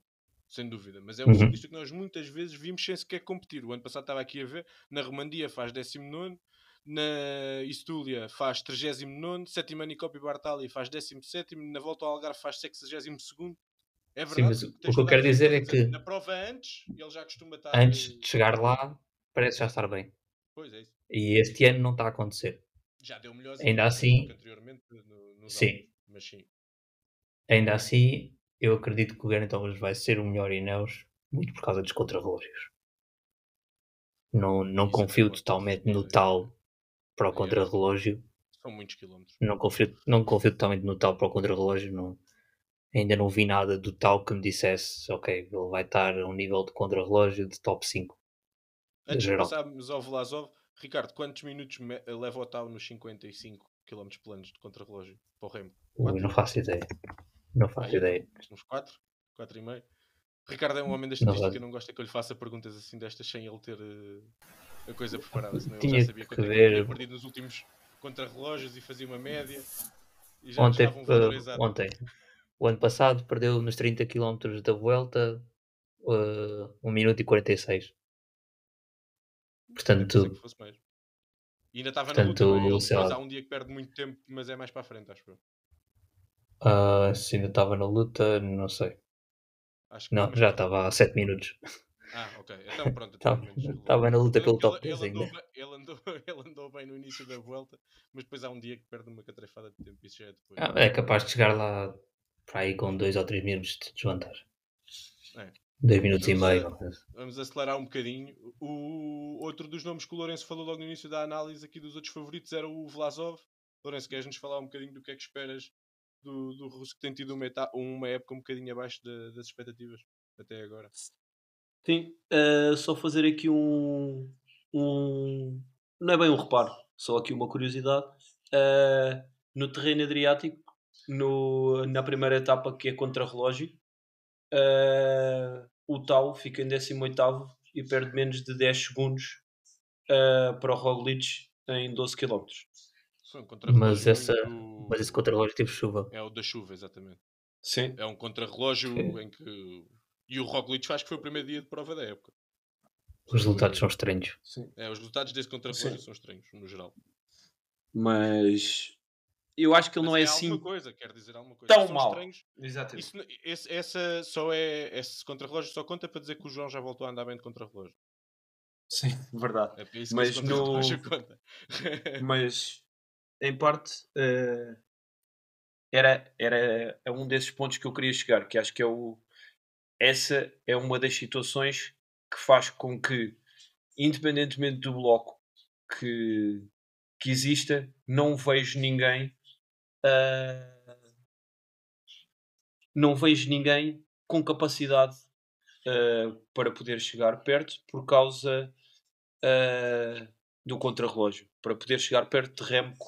sem dúvida. Mas é um Uhum. ciclista que nós muitas vezes vimos sem sequer competir. O ano passado estava aqui a ver, na Romandia faz 19, na Istúlia faz 39, sétima Nicopi Bartali faz 17, na volta ao Algarve faz 62. É verdade. Sim, mas o que eu quero dizer é que- Na prova antes, ele já costuma estar. Antes de chegar lá, parece já estar bem. Pois é isso. E este ano não está a acontecer. Já deu melhores Ainda exibições assim- anteriormente no, nos Sim. Mas sim. Ainda assim, eu acredito que o Geraint Thomas vai ser o melhor Ineos, muito por causa dos contrarrelógios. Não, não Isso confio concordo. totalmente no É. tal para o É. contrarrelógio. São muitos quilómetros. Não confio, não confio totalmente no tal para o contrarrelógio. Não, ainda não vi nada do tal que me dissesse, ok, ele vai estar a um nível de contrarrelógio de top 5. Antes de passarmos ao Vlasov, Ricardo, quantos minutos me- leva o Tau nos 55 km planos de contrarrelógio para o Remo? Ui, não faço ideia. Não faço Aí, ideia. Uns 4? 4 e meio? Ricardo é um homem da Não estatística, vai. não gosta que eu lhe faça perguntas assim destas sem ele ter eh, a coisa preparada, senão ele Tinha já sabia que quanto é que ver- ele tinha perdido nos últimos contra relógios e fazia uma média. E já Ontem, um eh, exato. ontem, o ano passado, perdeu nos 30 km da volta uh, 1 minuto e 46. Portanto, que fosse mais. E ainda estava na luta? Ele sei lá. há um dia que perde muito tempo, mas é mais para a frente, acho eu. ah, se ainda estava na luta, não sei. Acho que Não, já estava há 7 minutos. [LAUGHS] Ah, ok. Então pronto. Estava então na luta Ele, pelo ele, top ele 10 andou ainda. ele, andou, [LAUGHS] ele andou bem no início da volta, mas depois há um dia que perde uma catrefada de tempo. Isso já é depois. Ah, É capaz de chegar lá para aí com 2 ou 3 minutos de desvantagem. É. 2 minutos e Vamos meio. a-. Vamos acelerar um bocadinho. O outro dos nomes que o Lourenço falou logo no início da análise aqui dos outros favoritos era o Vlasov. Lourenço, queres-nos falar um bocadinho do que é que esperas do, do russo que tem tido uma, eta- uma época um bocadinho abaixo da- das expectativas até agora? Sim, eh, só fazer aqui um, um. Não é bem um reparo, só aqui uma curiosidade. Eh, no terreno Adriático, no, na primeira etapa que é contra relógio, eh, o Tau fica em 18 e perde menos de 10 segundos eh, para o Roglic em 12 km. Contrarrelógio Mas, essa, muito- mas esse contra-relógio teve chuva. É o da chuva, exatamente. Sim. É um contrarrelógio em que. E o Roglic faz que foi o primeiro dia de prova da época. Os resultados são estranhos. Sim. É, os resultados desse contrarrelógio são estranhos, no geral. Mas eu acho que ele Mas não é é assim alguma coisa, quer dizer alguma coisa. tão. Exatamente. Isso, esse, essa só é, esse contrarrelógio só conta para dizer que o João já voltou a andar bem de contrarrelógio. Sim, [LAUGHS] verdade. É Mas no- [LAUGHS] mas em parte eh, era, era é um desses pontos que eu queria chegar, que acho que é o essa é uma das situações que faz com que, independentemente do bloco que, que exista, não vejo ninguém ah, não vejo ninguém com capacidade ah, para poder chegar perto por causa ah, do contrarrelógio para poder chegar perto de Remco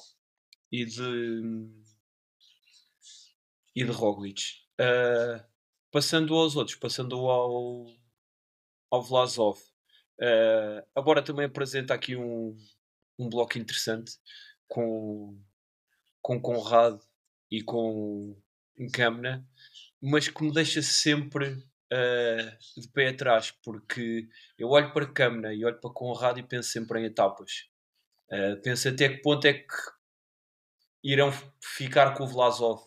e de e de Roglic. Passando aos outros, passando ao, ao Vlasov, agora também apresenta aqui um, um bloco interessante com, com Conrado e com Kamna, mas que me deixa sempre ah, de pé atrás, porque eu olho para Kamna e olho para Conrado e penso sempre em etapas. Uh, penso até que ponto é que irão ficar com o Vlasov.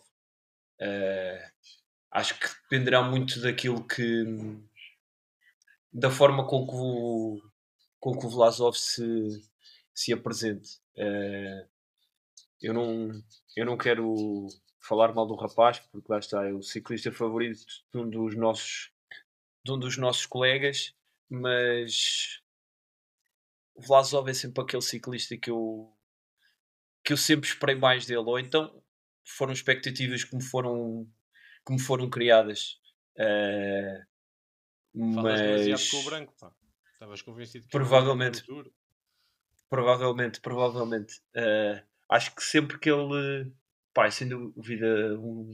Uh, acho que dependerá muito daquilo que. da forma com que o, com que o Vlasov se, se apresente. Uh, eu, não, eu não quero falar mal do rapaz, porque lá está, é o ciclista favorito de um dos nossos, de um dos nossos colegas, mas o Vlasov é sempre aquele ciclista que eu que eu sempre esperei mais dele ou então foram expectativas que me foram que me foram criadas demasiado mas com o branco, pá. Estavas convencido que Provavelmente. futuro. provavelmente provavelmente Eh, acho que sempre que ele pá, é sem dúvida um,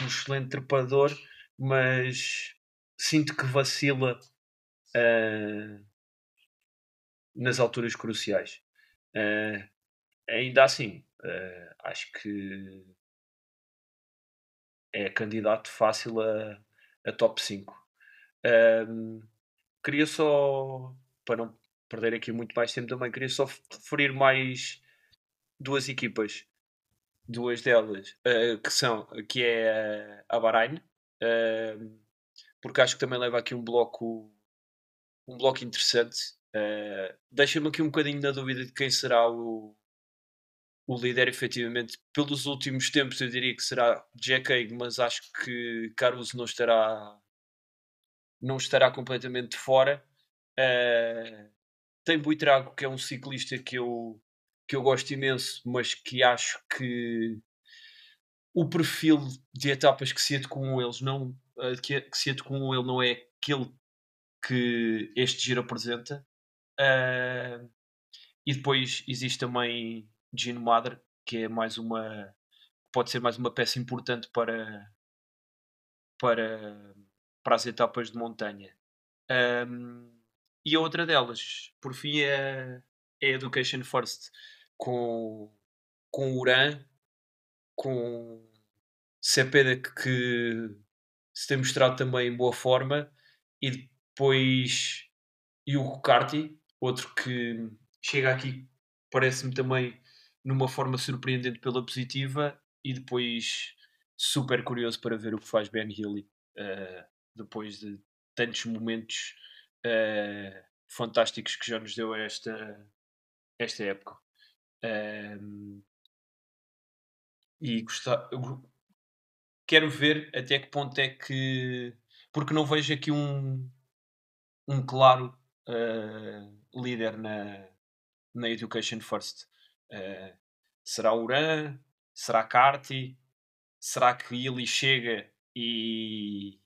um excelente trepador mas sinto que vacila eh, nas alturas cruciais. Eh, ainda assim eh, acho que é candidato fácil a, a top 5 Ahm, queria só para não perder aqui muito mais tempo também queria só referir mais duas equipas duas delas eh, que são que é a Bahrein ahm, porque acho que também leva aqui um bloco um bloco interessante. Eh, deixa-me aqui um bocadinho na dúvida de quem será o, o líder efetivamente pelos últimos tempos eu diria que será Jack Haig mas acho que Caruso não estará não estará completamente fora. Eh, tem Buitrago que é um ciclista que eu que eu gosto imenso mas que acho que o perfil de etapas que se adequam a eles não eh, que, se adequam ele não é aquele que este giro apresenta Eh, e depois existe também Gino Madre que é mais uma pode ser mais uma peça importante para para, para as etapas de montanha. Ahm, e a outra delas por fim é, é Education First com com Uran, com Cepeda que se tem mostrado também em boa forma, e depois Hugo Carti, outro que chega aqui, parece-me também numa forma surpreendente pela positiva, e depois super curioso para ver o que faz Ben Healy uh, depois de tantos momentos uh, fantásticos que já nos deu esta, esta época. E gostar, quero ver até que ponto é que. Porque não vejo aqui um, um claro uh, líder na, na Education First. Uh, será Uran? Será Carty? Será que ele chega e,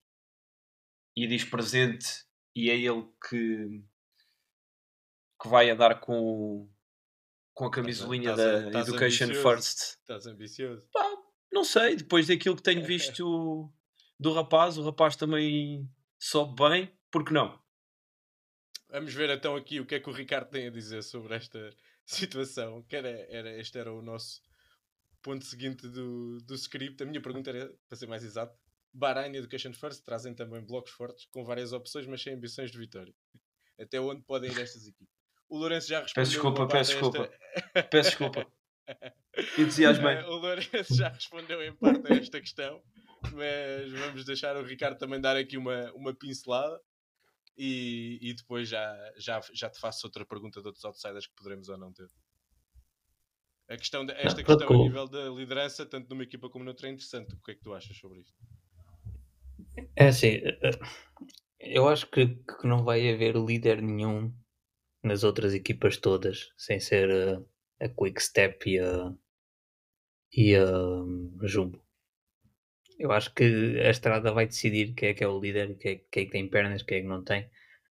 e diz presente e é ele que, que vai a dar com, com a camisolinha da estás Education ambicioso. First? Estás ambicioso. Pá, não sei, depois daquilo que tenho visto do rapaz, o rapaz também sobe bem, porque não? Vamos ver então aqui o que é que o Ricardo tem a dizer sobre esta [LAUGHS] situação. Que era, era, este era o nosso ponto seguinte do, do script. A minha pergunta era, para ser mais exato, Bahrein e Education First trazem também blocos fortes com várias opções, mas sem ambições de vitória. Até onde podem ir estas equipes? O Lourenço já respondeu. Peço desculpa, peço desculpa. esta- Peço desculpa. [LAUGHS] Entusiasmei. Eh, o Lourenço já respondeu em parte a esta questão, mas vamos deixar o Ricardo também dar aqui uma, uma pincelada e, e depois já, já, já te faço outra pergunta de outros outsiders que poderemos ou não ter. A questão de- esta Ah, questão a nível da liderança, tanto numa equipa como noutra, é interessante. O que é que tu achas sobre isto? É assim, eh, eh, eu acho que, que não vai haver líder nenhum nas outras equipas todas, sem ser eh, a Quick Step e a, e a hum, Jumbo. Eu acho que a estrada vai decidir quem é que é o líder, quem é, quem é que tem pernas, quem é que não tem.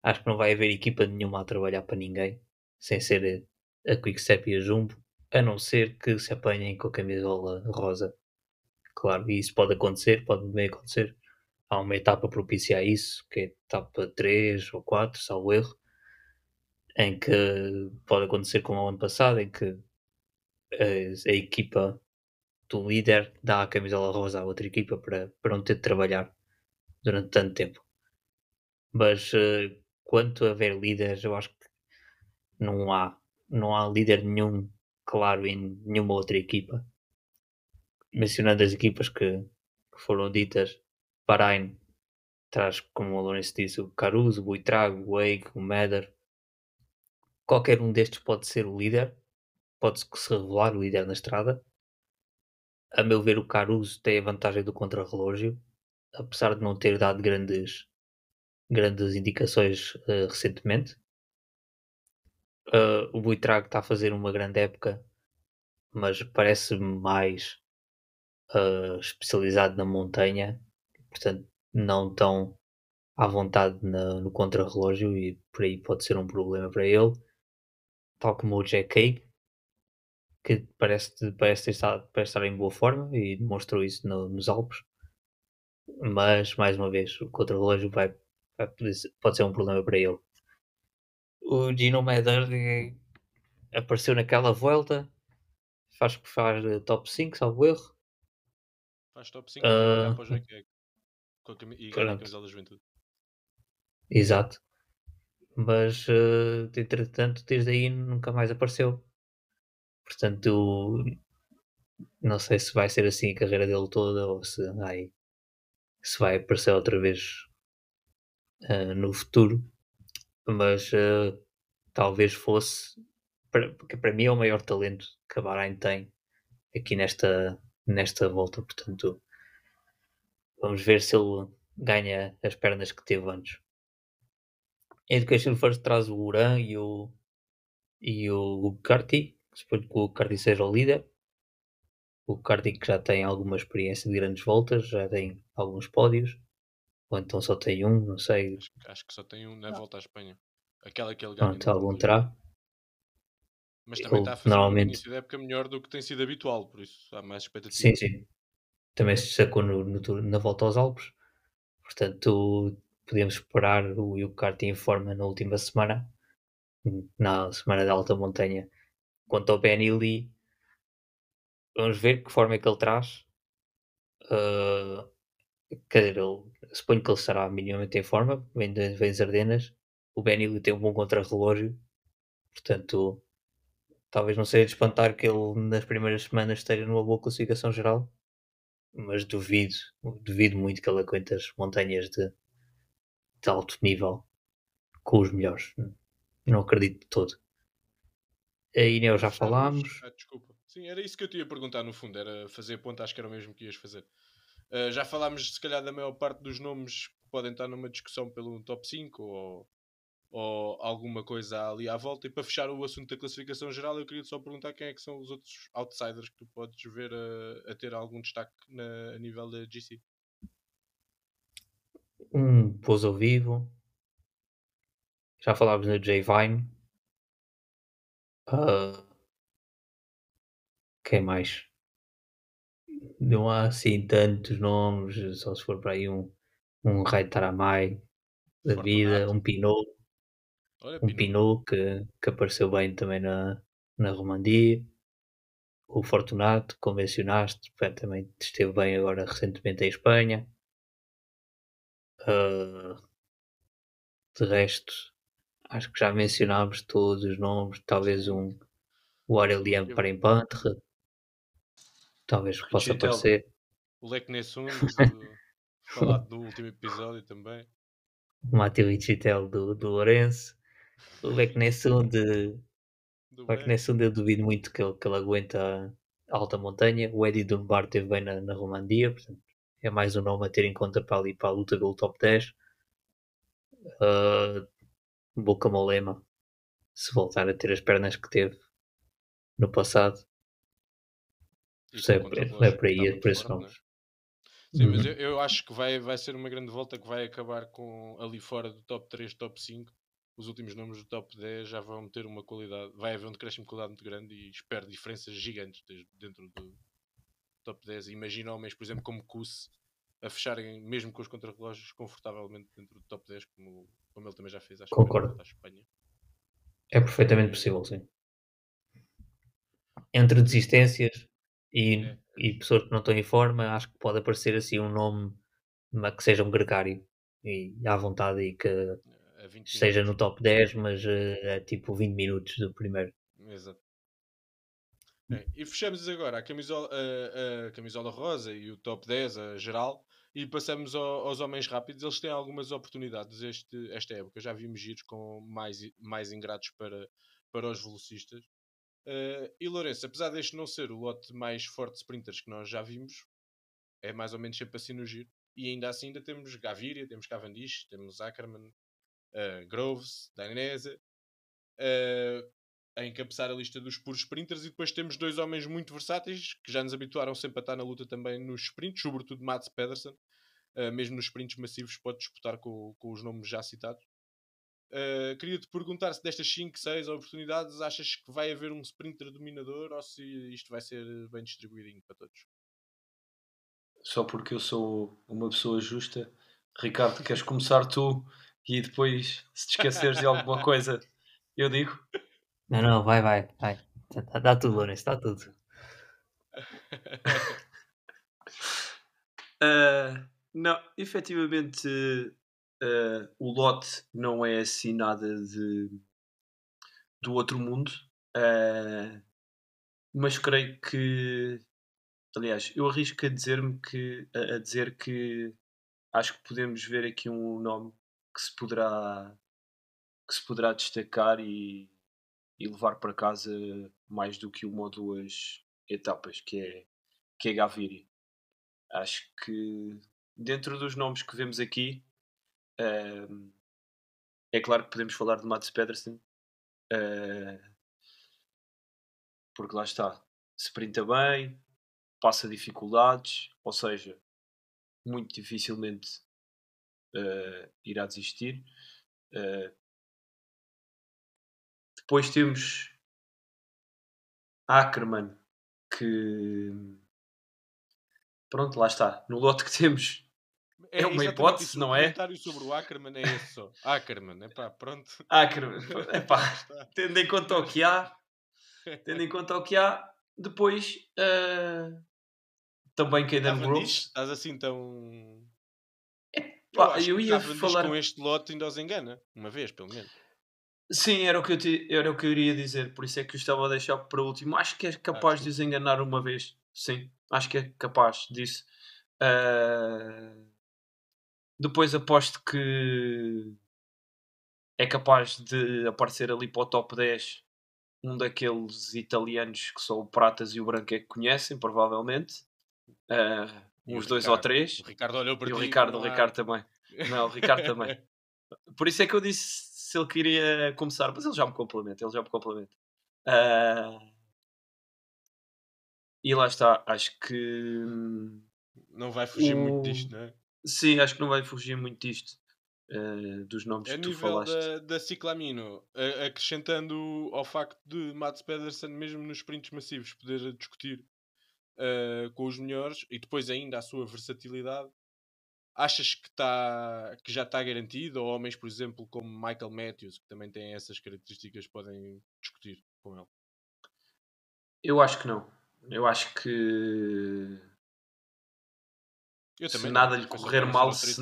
Acho que não vai haver equipa nenhuma a trabalhar para ninguém, sem ser a Quick Step e a Jumbo, a não ser que se apanhem com a camisola rosa. Claro, e isso pode acontecer, pode bem acontecer há uma etapa propicia a isso, que é a etapa 3 ou 4, salvo erro, em que pode acontecer como o ano passado, em que eh, a, equipa do líder dá a camisola rosa à outra equipa para, para não ter de trabalhar durante tanto tempo. Mas eh, quanto a haver líderes, eu acho que não há, não há líder nenhum claro em nenhuma outra equipa. Mencionando as equipas que, que foram ditas, Bahrein traz, como o Lourenço disse, o Caruso, o Buitrago, o Eig, o Meder. Qualquer um destes pode ser o líder, pode-se se revelar o líder na estrada. A meu ver, o Caruso tem a vantagem do contrarrelógio, apesar de não ter dado grandes, grandes indicações eh, recentemente. Uh, o Buitrago está a fazer uma grande época, mas parece mais uh, especializado na montanha, portanto não tão à vontade na- no contrarrelógio e por aí pode ser um problema para ele. Tal como o Jack Haig, que parece, parece, ter estado, parece estar em boa forma e demonstrou isso no- nos Alpes. Mas, mais uma vez, o contrarrelógio vai, vai pode ser um problema para ele. O Gino Meder eh, apareceu naquela volta, faz, faz eh, top 5, salvo erro. Faz top 5 Ah. para o [LAUGHS] com a cami- e ganha a camisola da juventude. Exato. Mas, eh, entretanto, desde aí nunca mais apareceu. Portanto, não sei se vai ser assim a carreira dele toda ou se vai, se vai aparecer outra vez eh, no futuro. Mas eh, talvez fosse, porque para mim é o maior talento que a Bahrein tem aqui nesta, nesta volta. Portanto, vamos ver se ele ganha as pernas que teve antes. A Education First traz o Uran e o, e o Carti. Suponho que o Carti seja o líder. O Carti que já tem alguma experiência de grandes voltas, já tem alguns pódios. Ou então só tem um, não sei. Acho, acho que só tem um na volta à Espanha. Aquela que ele ganha. Pronto, algum terá. Mas também Ele está a fazer um normalmente- início de época melhor do que tem sido habitual, por isso há mais expectativa. Sim, sim. Também se destacou no, no na volta aos Alpes. Portanto, podemos esperar o Yuki Carti em forma na última semana, na semana da alta montanha. Quanto ao Ben Ely, vamos ver que forma é que ele traz. Uh, quer dizer, ele, suponho que ele estará minimamente em forma, vem, de, das Ardenas. O Benny tem um bom contra-relógio, portanto, talvez não seja de espantar que ele nas primeiras semanas esteja numa boa classificação geral, mas duvido, duvido muito que ele aguente as montanhas de, de alto nível com os melhores. Não acredito de todo. A Ineu já falámos. Ah, desculpa. Sim, era isso que eu te ia perguntar no fundo, era fazer ponta, acho que era o mesmo que ias fazer. Uh, já falámos, se calhar, da maior parte dos nomes que podem estar numa discussão pelo top 5 ou, ou alguma coisa ali à volta. E para fechar o assunto da classificação geral, eu queria só perguntar quem é que são os outros outsiders que tu podes ver a, a ter algum destaque na, a nível da GC. Um Pouso Vivo. Já falámos no J Vine. Uh, quem mais? Não há assim tantos nomes, só se for para aí um, um Rai Taramai da vida, um Pinot. Olha, um Pinot, Pinot que, que apareceu bem também na, na Romandia. O Fortunato, como mencionaste, também esteve bem agora recentemente em Espanha. Uh, de resto, acho que já mencionámos todos os nomes. Talvez um o Aurelian para Empantre. Talvez possa aparecer. O Lec Nessun, [LAUGHS] falado do último episódio também. O Matheus Ichitel do, do Lourenço. O Lec Nessun de. O Lec Nessun eu duvido muito que ele, que ele aguenta a alta montanha. O Eddie Dunbar teve bem na, na Romandia, portanto é mais um nome a ter em conta para ali para a luta pelo top 10. Uh, Boca Molema, se voltar a ter as pernas que teve no passado, é, é por aí, é por esses nomes. Sim, mas uhum. eu, eu, acho que vai, vai ser uma grande volta que vai acabar com ali fora do top 3, top 5. Os últimos nomes do top 10 já vão ter uma qualidade, vai haver um decréscimo de qualidade muito grande e espero diferenças gigantes dentro do top 10. Imagina homens, por exemplo, como Kuss a fecharem, mesmo com os contrarrelógios, confortavelmente dentro do top 10, como, como ele também já fez, acho Concordo. à Espanha. É perfeitamente possível, sim. Entre desistências e, é. e pessoas que não estão em forma, acho que pode aparecer assim um nome que seja um gregário e à vontade e que esteja no top 10, mas é tipo 20 minutos do primeiro. Exato. É, e fechamos agora a camisola, a, a, camisola rosa e o top 10, a geral, e passamos ao, aos homens rápidos. Eles têm algumas oportunidades este, esta época. Já vimos giros com mais, mais ingratos para, para os velocistas. Uh, e Lourenço, apesar deste não ser o lote mais forte de sprinters que nós já vimos, é mais ou menos sempre assim no giro. E ainda assim ainda temos Gaviria, temos Cavendish, temos Ackerman, uh, Groves, Dainese, uh, a encabeçar a lista dos puros sprinters. E depois temos dois homens muito versáteis que já nos habituaram sempre a estar na luta também nos sprints, sobretudo Mats Pedersen. Uh, mesmo nos sprints massivos pode disputar com, com os nomes já citados. Uh, Queria-te perguntar se destas 5, 6 oportunidades achas que vai haver um sprinter dominador ou se isto vai ser bem distribuidinho para todos? Só porque eu sou uma pessoa justa. Ricardo, queres começar tu e depois, se te esqueceres de alguma coisa, eu digo? Não, não, vai, vai, vai. Dá, dá tudo, Lourenço, dá tudo. uh, [LAUGHS] não, efetivamente uh, o lote não é assim nada de do outro mundo, uh, mas creio que aliás, eu arrisco a dizer-me que a, a, dizer que acho que podemos ver aqui um nome que se poderá que se poderá destacar e, e levar para casa mais do que uma ou duas etapas, que é, que é Gaviri. Acho que dentro dos nomes que vemos aqui, Uh, é claro que podemos falar de Mats Pedersen, uh, porque lá está, sprinta bem, passa dificuldades, ou seja, muito dificilmente uh, irá desistir. Depois temos Ackerman, que pronto, lá está. No lote que temos, é, é uma hipótese, não é? O comentário sobre o Ackerman é esse só. Ackerman, é pá, pronto. Ackerman, [LAUGHS] é pá, tendo em conta o que há, tendo em conta o que há, Depois, eh, também Caden Aprendiste? Groves. Estás assim tão. Pá, acho eu que ia falar- com este lote ainda os engana. Uma vez, pelo menos. Sim, era o, que eu te- era o que eu iria dizer, por isso é que eu estava a deixar para o último. Acho que é capaz de os enganar uma vez. Sim, acho que é capaz disso. Ah, Depois aposto que é capaz de aparecer ali para o top 10 um daqueles italianos que só o Pratas e o Branco é que conhecem, provavelmente. Ah, E o uns dois ou Ricardo. três. O Ricardo olhou para E o ti Ricardo, o não há- Ricardo também. Não, o Ricardo também. [LAUGHS] Por isso é que eu disse se ele queria começar, mas ele já me complementa, ele já me complementa. Ah, E lá está, acho que hum, Não vai fugir O- muito disto, não é? sim, acho que não vai fugir muito disto ah, dos nomes A que tu falaste. da, da Ciclamino, acrescentando ao facto de Mats Pedersen, mesmo nos sprints massivos, poder discutir eh, com os melhores e depois ainda a sua versatilidade, achas que, tá, que já está garantido? Ou homens, por exemplo, como Michael Matthews, que também têm essas características, podem discutir com ele? Eu acho que não. Eu acho que Eu se nada lhe correr não mal, se,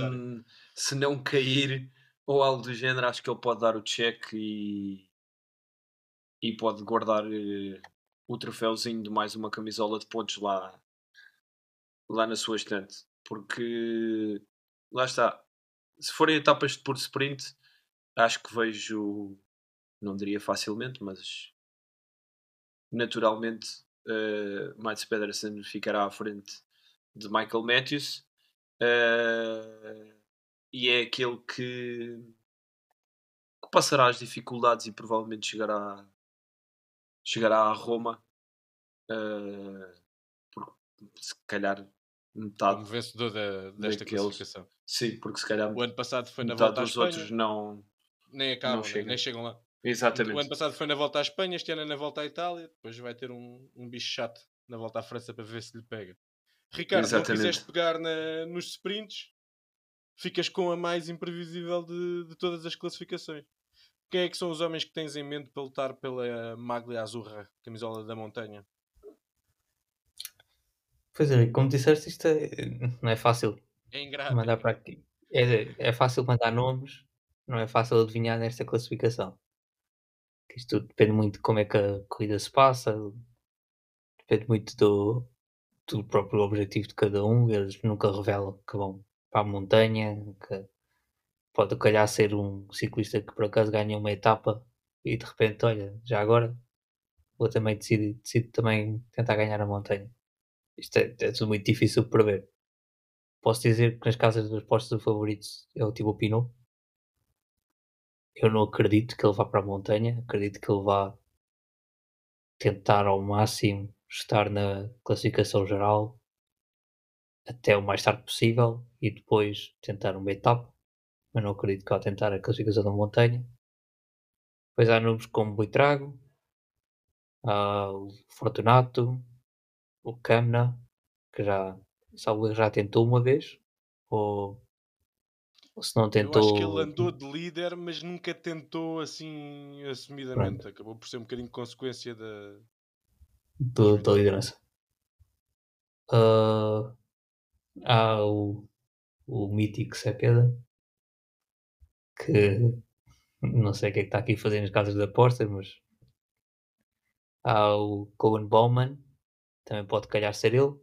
se não cair ou algo do género, acho que ele pode dar o check e, e pode guardar eh, o troféuzinho de mais uma camisola de pontos lá, lá na sua estante. Porque lá está, se forem etapas por sprint, acho que vejo, não diria facilmente, mas naturalmente uh, Mats Pedersen ficará à frente de Michael Matthews uh, e é aquele que, que passará as dificuldades e provavelmente chegará chegará a Roma uh, se calhar metade Como vencedor da, desta daqueles- classificação. sim, porque se calhar O ano passado foi na volta à Espanha, outros não nem acabam, não nem- chegam. nem chegam lá. O exatamente ano passado foi na volta à Espanha, este ano é na volta à Itália, depois vai ter um, um bicho chato na volta à França para ver se lhe pega. Ricardo, Exatamente. não quiseste pegar na- nos sprints, ficas com a mais imprevisível de, de todas as classificações. Quem é que são os homens que tens em mente para lutar pela Maglia Azurra, camisola da montanha? Pois é, como disseste, isto é- não é fácil É ingrato. mandar para aqui. É, é fácil mandar nomes, não é fácil adivinhar nesta classificação. Isto depende muito de como é que a corrida se passa, depende muito do, do próprio objetivo de cada um. Eles nunca revelam que vão para a montanha, que pode calhar ser um ciclista que por acaso ganha uma etapa e de repente, olha, já agora vou também decidir, decido também tentar ganhar a montanha. Isto é, é tudo muito difícil de prever. Posso dizer que nas casas dos postos de favoritos é o Thibaut Pinot. Eu não acredito que ele vá para a montanha. Acredito que ele vá tentar ao máximo estar na classificação geral até o mais tarde possível e depois tentar uma etapa. Mas não acredito que vá tentar a classificação da montanha. Depois há nomes como o Buitrago, há o Fortunato, o Camna, que já, salvo já tentou uma vez, ou, ou se não Eu tentou. acho que ele andou de líder, mas nunca tentou assim assumidamente. Acabou por ser um bocadinho consequência da. do- da liderança. Ah, há o, o mítico Cepeda, que não sei o que é que está aqui a fazer nas casas de apostas, mas há o Cohen Bowman, também pode calhar ser ele,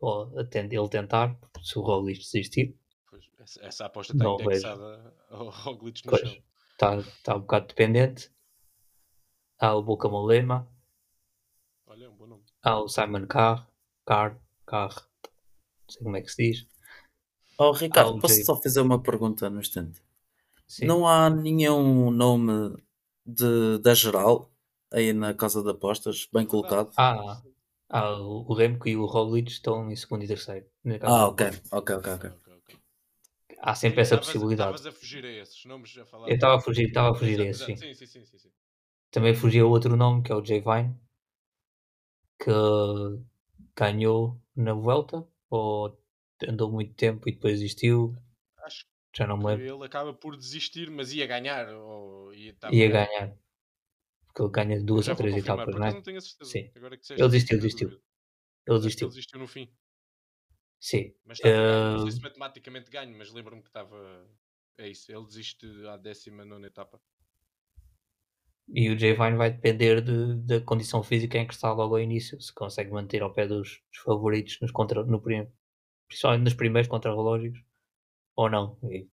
ou até ele tentar, se o Roglic desistir. Pois, essa, essa aposta está indexada ao Roglic no Pois, chão. está tá um bocado dependente. Há o Boca Molema, Olha, é um bom nome. há o Simon Carr, Carr, Carr, não sei como é que se diz. Oh, Ricardo, posso só fazer uma pergunta no instante? Sim. Não há nenhum nome de, da geral aí na casa de apostas, bem colocado? Ah, ah, o Remco e o Roglic estão em segundo e terceiro. Ah, ok, ok, ok, ok. Ok, ok. Há sempre essa possibilidade. Estavas a fugir a esses nomes a falar. Eu estava a fugir, estava a fugir a Exato, esse, exato. sim. Sim, sim, sim, sim. Também fugia outro nome que é o Jay Vine, que ganhou na Vuelta, ou andou muito tempo e depois desistiu, Acho já não me que lembro. ele acaba por desistir, mas ia ganhar. Ou ia Ia ganhar. Que ele ganha duas ou três confirmar, etapas, por é? não tenho a certeza. Sim. Agora que Ele isso, desistiu, desistiu. Ele desistiu. ele desistiu no fim. Sim. Mas a ganhar. Não sei Ah, se matematicamente ganho, mas lembro-me que estava. É isso, ele desiste à 19 etapa. E o J-Vine vai depender de- da condição física em que está logo ao início, se consegue manter ao pé dos, dos favoritos nos contra, no principalmente nos primeiros contra-relógios ou não. E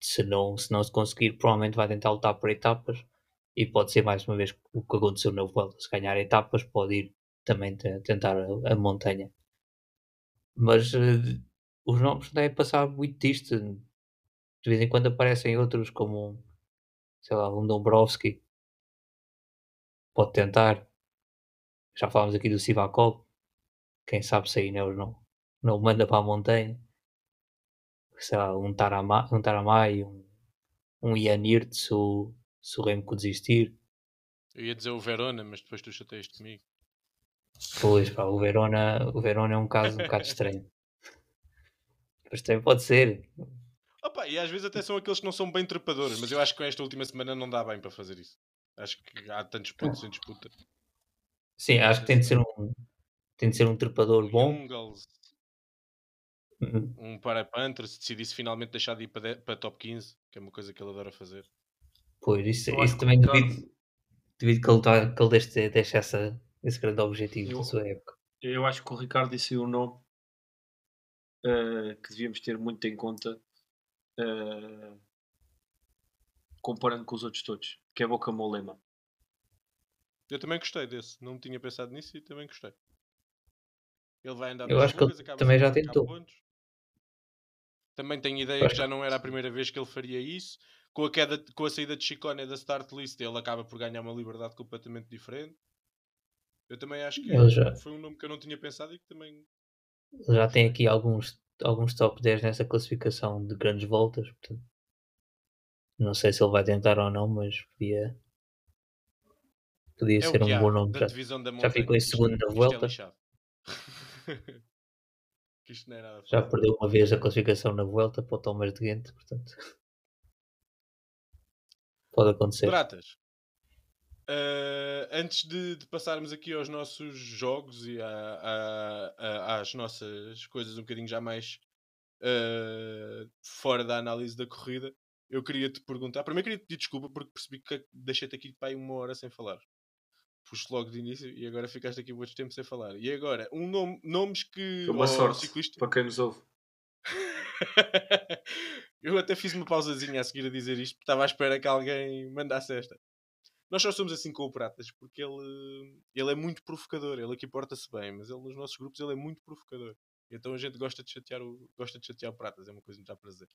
se não. Se não se conseguir, provavelmente vai tentar lutar por etapas e pode ser mais uma vez o que aconteceu na Vuelta. Se ganhar etapas, pode ir também te- tentar a, a montanha. Mas eh, os nomes devem passar muito disto. De vez em quando aparecem outros como sei lá, um Dombrovski pode tentar. Já falámos aqui do Sivakov. Quem sabe se a Ineos não, não o manda para a montanha. Sei lá, um Taramai, um, Taramai, um, um Ian o, se o Remco desistir. Eu ia dizer o Verona, mas depois tu chateias comigo. Pois, pá, o Verona, o Verona é um caso um bocado estranho. [LAUGHS] Mas também pode ser. Opa, e às vezes até são aqueles que não são bem trepadores, mas eu acho que com esta última semana não dá bem para fazer isso. Acho que há tantos pontos em disputa. Sim, acho que tem de ser um, tem de ser um trepador bom. Jungles, um Parapanter, se decidisse finalmente deixar de ir para, de- para top 15, que é uma coisa que ele adora fazer. Pois, isso, isso também devido, devido que ele, tá, que ele deixe, deixe essa, esse grande objetivo Eu- da sua época. Eu acho que o Ricardo disse aí um nome eh, que devíamos ter muito em conta eh, comparando com os outros todos, que é Boca Molema. Eu também gostei desse, não tinha pensado nisso e também gostei. Ele vai andar Eu acho que ele também já tentou. Também tenho ideia que já não era a primeira vez que ele faria isso. Com a, queda, com a saída de Chicone da start list, ele acaba por ganhar uma liberdade completamente diferente. Eu também acho que Ele já- foi um nome que eu não tinha pensado e que também. Já tem aqui alguns, alguns top 10 nessa classificação de grandes voltas, portanto. Não sei se ele vai tentar ou não, mas podia, podia É ser um há bom nome. Já, já ficou em segundo na é [LAUGHS] não é já perdeu uma vez a classificação na volta para o Thomas de Ghent, portanto. Pode acontecer. Pratas. eh, antes de, de passarmos aqui aos nossos jogos e a- a- a- às nossas coisas um bocadinho já mais eh, fora da análise da corrida, eu queria te perguntar. Primeiro queria te pedir desculpa porque percebi que deixei-te aqui para aí uma hora sem falar. Puxo logo de início e agora ficaste aqui muito tempo sem falar. E agora, um nome, nomes que. Foi uma sorte ciclista- para quem nos ouve. [LAUGHS] eu até fiz uma pausazinha a seguir a dizer isto porque estava à espera que alguém mandasse esta. Nós só somos assim com o Pratas porque ele, ele é muito provocador. Ele aqui porta-se bem, mas ele nos nossos grupos ele é muito provocador. Então a gente gosta de chatear o, gosta de chatear o Pratas, é uma coisa que nos dá prazer.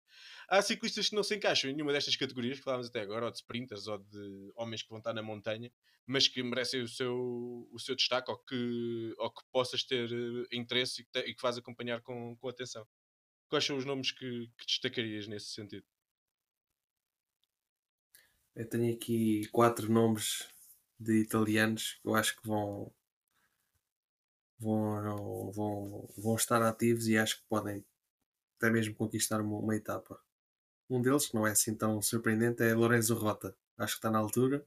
Há ciclistas que não se encaixam em nenhuma destas categorias que falámos até agora, ou de sprinters, ou de homens que vão estar na montanha, mas que merecem o seu, o seu destaque ou que, ou que possas ter eh, interesse e que, te- e que acompanhar com, com atenção. Quais são os nomes que, que destacarias nesse sentido? Eu tenho aqui quatro nomes de italianos que eu acho que vão, vão, vão, vão estar ativos e acho que podem até mesmo conquistar uma, uma etapa. Um deles, que não é assim tão surpreendente, é Lorenzo Rota. Acho que está na altura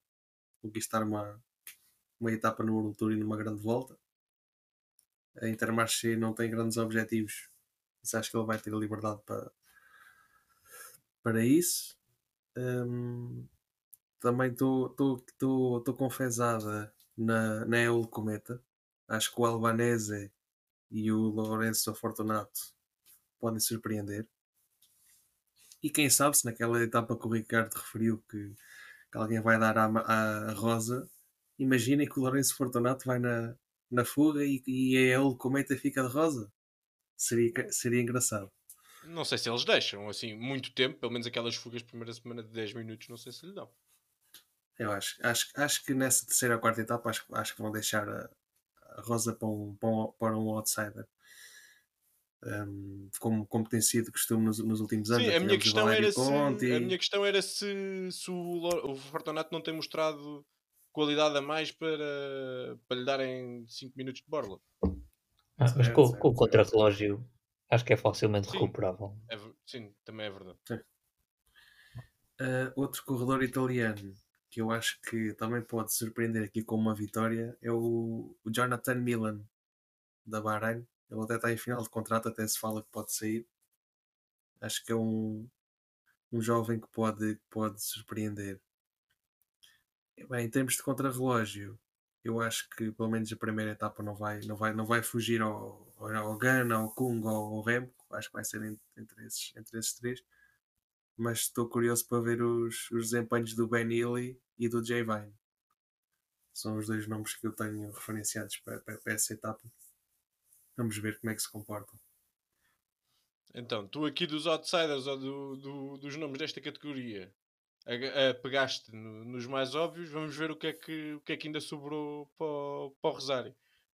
conquistar uma, uma etapa no World Tour e numa grande volta. A Intermarché não tem grandes objetivos, mas acho que ele vai ter liberdade para, para isso. Hum, também estou confesada na, na El Cometa. Acho que o Albanese e o Lourenço Fortunato podem surpreender. E quem sabe se naquela etapa que o Ricardo referiu que, que alguém vai dar à Rosa, imaginem que o Lourenço Fortunato vai na, na fuga e, e a El Cometa fica de rosa. Seria, seria engraçado. Não sei se eles deixam assim muito tempo, pelo menos aquelas fugas primeira semana de 10 minutos, não sei se lhe dão. Eu acho, acho, acho que nessa terceira ou quarta etapa acho, acho que vão deixar a, a Rosa para um, para um, para um outsider. Um, como, como tem sido costume nos, nos últimos anos. Sim, a minha questão era se, a minha questão era se, se o, o Fortunato não tem mostrado qualidade a mais para, para lhe darem 5 minutos de borla. Ah, mas Certo, com, certo, com o certo. contrarrelógio acho que é facilmente Sim. recuperável. É sim, também é verdade. Uh, outro corredor italiano que eu acho que também pode surpreender aqui com uma vitória, é o, o Jonathan Milan, da Bahrein. Ele até está em final de contrato, até se fala que pode sair. Acho que é um, um jovem que pode, pode surpreender. Bem, em termos de contrarrelógio, eu acho que pelo menos a primeira etapa não vai, não vai, não vai fugir ao, ao, Gana, ao Kung ou ao Remco. Acho que vai ser entre esses, entre esses três. Mas estou curioso para ver os, os desempenhos do Ben Ely e do Jay Vine. São os dois nomes que eu tenho referenciados para, para, para essa etapa. Vamos ver como é que se comportam. Então, tu aqui dos outsiders ou do, do, dos nomes desta categoria, a, a, pegaste no, nos mais óbvios, vamos ver o que é que, o que, é que ainda sobrou para, o, para o Rosário.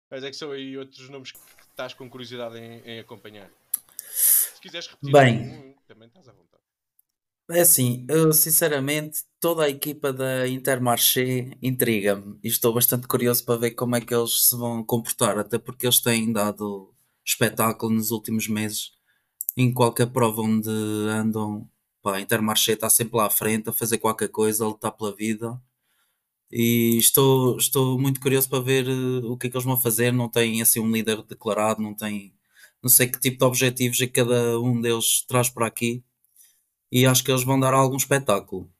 Quais é que são aí outros nomes que, estás com curiosidade em, em, acompanhar? Se quiseres repetir Bem, também estás à vontade. É assim, eu sinceramente, toda a equipa da Intermarché intriga-me e estou bastante curioso para ver como é que eles se vão comportar, até porque eles têm dado espetáculo nos últimos meses em qualquer prova onde andam. Pá, a Intermarché está sempre lá à frente a fazer qualquer coisa, a lutar pela vida. E estou, estou muito curioso para ver uh, o que é que eles vão fazer. Não tem assim um líder declarado, não tem. Não sei que tipo de objetivos é que cada um deles traz para aqui e acho que eles vão dar algum espetáculo.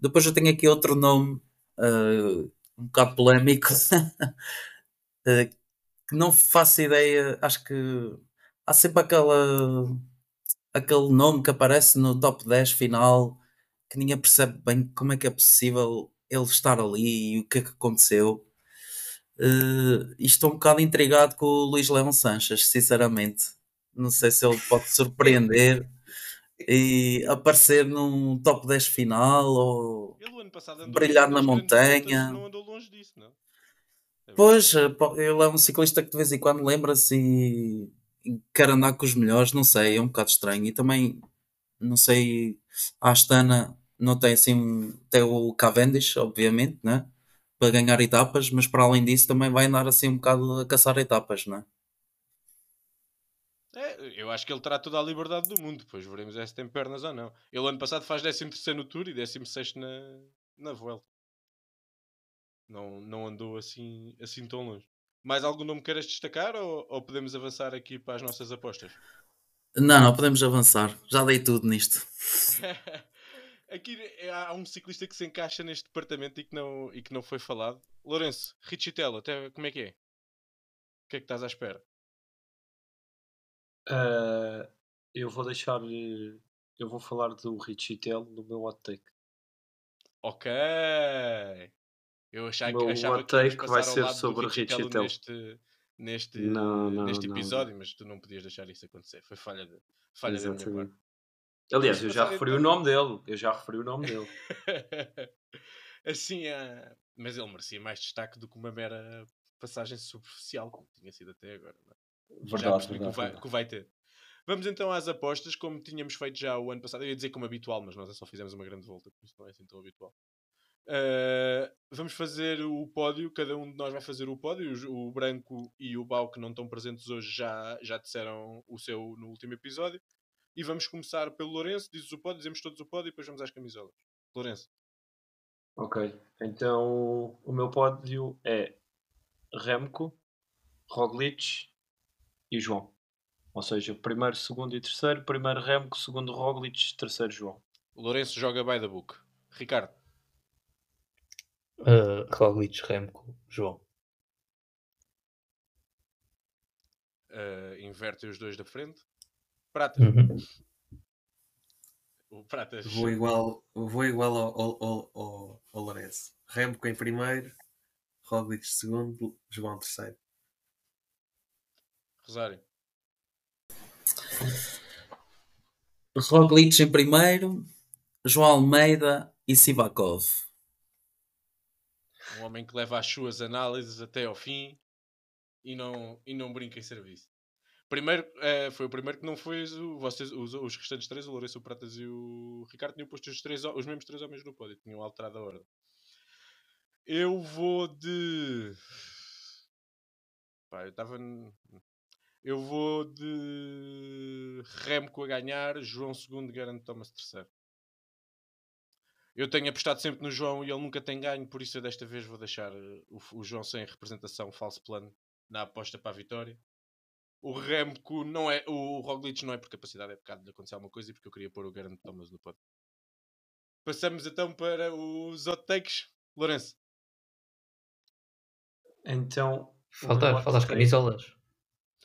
Depois eu tenho aqui outro nome uh, um bocado polémico uh, [LAUGHS] que não faço ideia, acho que há sempre aquela aquele nome que aparece no top 10 final que ninguém percebe bem como é que é possível ele estar ali e o que é que aconteceu. Uh, e estou um bocado intrigado com o Luís Leão Sanches, sinceramente. Não sei se ele pode surpreender e aparecer num top 10 final ou brilhar na montanha. Não andou longe disso, não? É Pois, eh, ele é um ciclista que de vez em quando lembra-se e quer andar com os melhores, não sei, é um bocado estranho. E também, não sei, a Astana não tem assim, um- tem o Cavendish, obviamente, né? Para ganhar etapas, mas para além disso também vai andar assim um bocado a caçar etapas, né? É, eu acho que ele terá toda a liberdade do mundo. Depois veremos é se tem pernas ou não. Ele ano passado faz 13 no Tour e 16 na, na Vuelta. Não, não andou assim, assim tão longe. Mais algum nome queiras destacar ou, ou podemos avançar aqui para as nossas apostas? Não, não, podemos avançar. Já dei tudo nisto. [LAUGHS] Aqui é- há um ciclista que se encaixa neste departamento e que não, e que não foi falado. Lourenço, Richitello, até como é que é? O que é que estás à espera? Ah, eu vou deixar. eh, Eu vou falar do Richie Tell no meu hot take. Ok. Eu achava, meu achava que take vai ser sobre Richitello Richitello. neste, neste, Não, não, neste não, episódio, mas tu não podias deixar isso acontecer. Foi falha, de, falha da minha parte. Aliás, eu já referi o nome dele. Eu já referi o nome dele. [LAUGHS] assim, ah, mas ele merecia mais destaque do que uma mera passagem superficial, como tinha sido até agora. não é? já Verdade, percebi que o, verdade, vai, verdade. que vai ter. Vamos então às apostas, como tínhamos feito já o ano passado. Eu ia dizer como habitual, mas nós só fizemos uma grande volta, por isso não é assim tão habitual. Uh, vamos fazer o pódio, cada um de nós vai fazer o pódio. Os- O Branco e o Bau, que não estão presentes hoje, já, já disseram o seu no último episódio. E vamos começar pelo Lourenço. Dizes o pódio, dizemos todos o pódio e depois vamos às camisolas. Lourenço. Ok. Então o meu pódio é Remco, Roglic e João. Ou seja, primeiro, segundo e terceiro. Primeiro Remco, segundo Roglic, terceiro João. O Lourenço joga by the book. Ricardo. Uh, Roglic, Remco, João. uh, inverte os dois da frente. Prata. Uhum. O Prata. Vou igual, vou igual ao, ao, ao, ao, ao Lourenço. Remco em primeiro, Roglic segundo, João terceiro. Rosário. Roglic em primeiro, João Almeida e Sivakov. Um homem que leva as suas análises até ao fim e não, e não brinca em serviço. Primeiro, eh, foi o primeiro que não foi o, vocês, os, os restantes três, o Lourenço, o Pratas e o Ricardo, tinham posto os, três, os mesmos três homens no pódio, tinham alterado a ordem. Eu vou de. Pá, eu estava. Eu vou de Remco a ganhar, João II garante Thomas terceiro. Eu tenho apostado sempre no João e ele nunca tem ganho, por isso eu desta vez vou deixar eh, o, o João sem representação, falso plano, na aposta para a vitória. O Remco não é. O Roglic não é por capacidade, é por causa de acontecer alguma coisa e porque eu queria pôr o Garant Thomas no pod. Passamos então para os hot takes. Lourenço. Então. Falta, o falta as camisolas.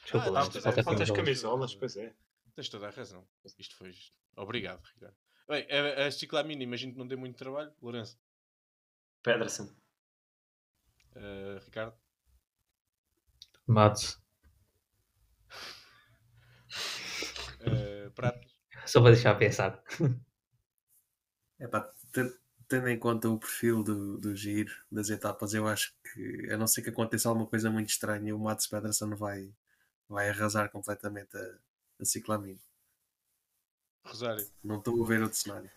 Desculpa, Ah, falta- falta Falta as camisolas. camisolas, pois é. Tens toda a razão. Isto foi. Obrigado, Ricardo. Bem, a, a ciclamina, imagino que não dê muito trabalho. Lourenço. Pedersen. Eh, Ricardo. Matos. Eh, Pratos. Só para deixar a pensar. É pá, ten- tendo em conta o perfil do, do giro, das etapas, eu acho que, a não ser que aconteça alguma coisa muito estranha, o Mats Pedersen vai, vai arrasar completamente a, a ciclamina. Rosário. Não estou a ver outro cenário.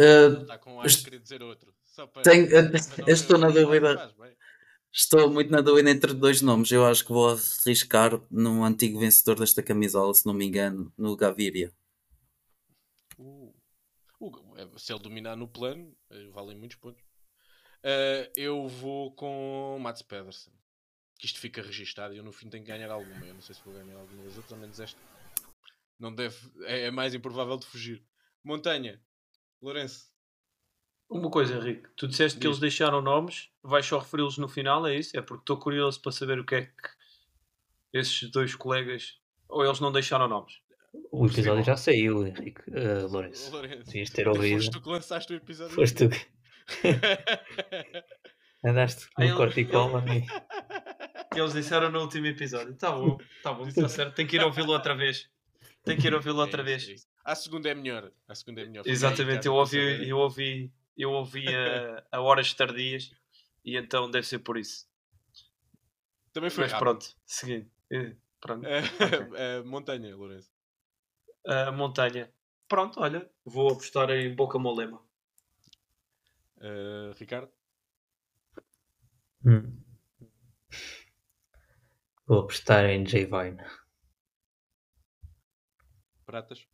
Uh, Está com ar querer dizer outro. Só para, Tenho- eu estou na dúvida. Estou muito na dúvida entre dois nomes. Eu acho que vou arriscar num antigo vencedor desta camisola, se não me engano, no Gaviria. Uh. É, se ele dominar no plano, eh, valem muitos pontos. Eh, eu vou com Mats Pedersen. Que isto fica registado e eu no fim tenho que ganhar alguma. Eu não sei se vou ganhar alguma das outras, ao menos esta. Não deve, é, é mais improvável de fugir. Montanha. Lourenço. Uma coisa, Henrique, tu disseste que Diz. eles deixaram nomes, vais só referi-los no final, é isso? É porque estou curioso para saber o que é que esses dois colegas, ou eles não deixaram nomes. O episódio já saiu, Henrique. Uh, Lourenço. Lourenço. Devias ter ouvido. Foste tu que lançaste o episódio. Foste tu que [LAUGHS] andaste Ah, no ele- corte e cola. Eles disseram no último episódio. Tá bom, tá bom, está certo. Tem que ir ouvi-lo outra vez. Tem que ir ouvi-lo outra É vez. A segunda é melhor. A segunda é melhor. Exatamente, eu ouvi, eu ouvi, eu ouvi a, a horas tardias e então deve ser por isso. Também foi Mas rápido. pronto, seguindo. Eh, Pronto. Eh, [LAUGHS] Ok. [LAUGHS] eh, montanha, Lourenço. A montanha. Pronto, olha, vou apostar em Boca Molema. Eh, Ricardo. Hum. Vou apostar em J Vine. Pratas.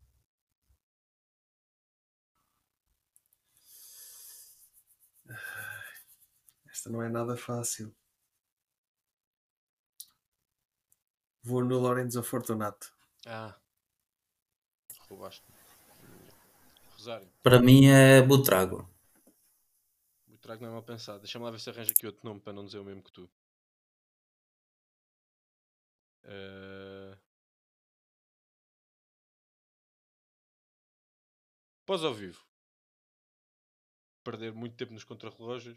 Esta não é nada fácil. Vou no Lorenzo Fortunato. Ah. Roubaste. Rosário. Para mim é Butrago. O trago não é mal pensado. Deixa-me lá ver se arranja aqui outro nome para não dizer o mesmo que tu. Eh, Pós ao vivo. Perder muito tempo nos contrarrelógios.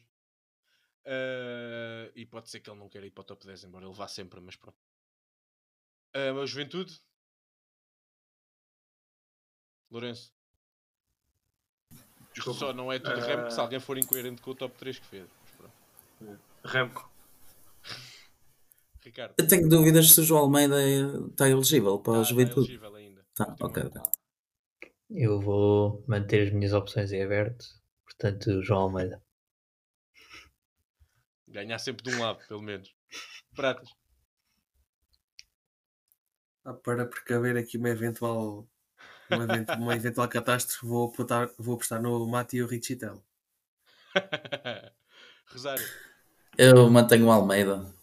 Eh, e pode ser que ele não queira ir para o top 10, embora ele vá sempre, mas pronto. Eh, a juventude. Lourenço. Desculpa. só não é tudo remo se Eh, alguém for incoerente com o top 3 que fez. Mas pronto. Remco. Ricardo. Eu tenho dúvidas se o João Almeida é- está elegível para Tá- a tá juventude. elegível ainda. Tá, ok, ok. Eu vou manter as minhas opções em aberto. Portanto, João Almeida. Ganhar sempre de um lado, pelo menos. Pratas. Ah, para precaver aqui uma eventual, uma, event- uma eventual catástrofe, vou apostar, vou apostar no Matteo Riccitello. [LAUGHS] Rosário. Eu mantenho o Almeida.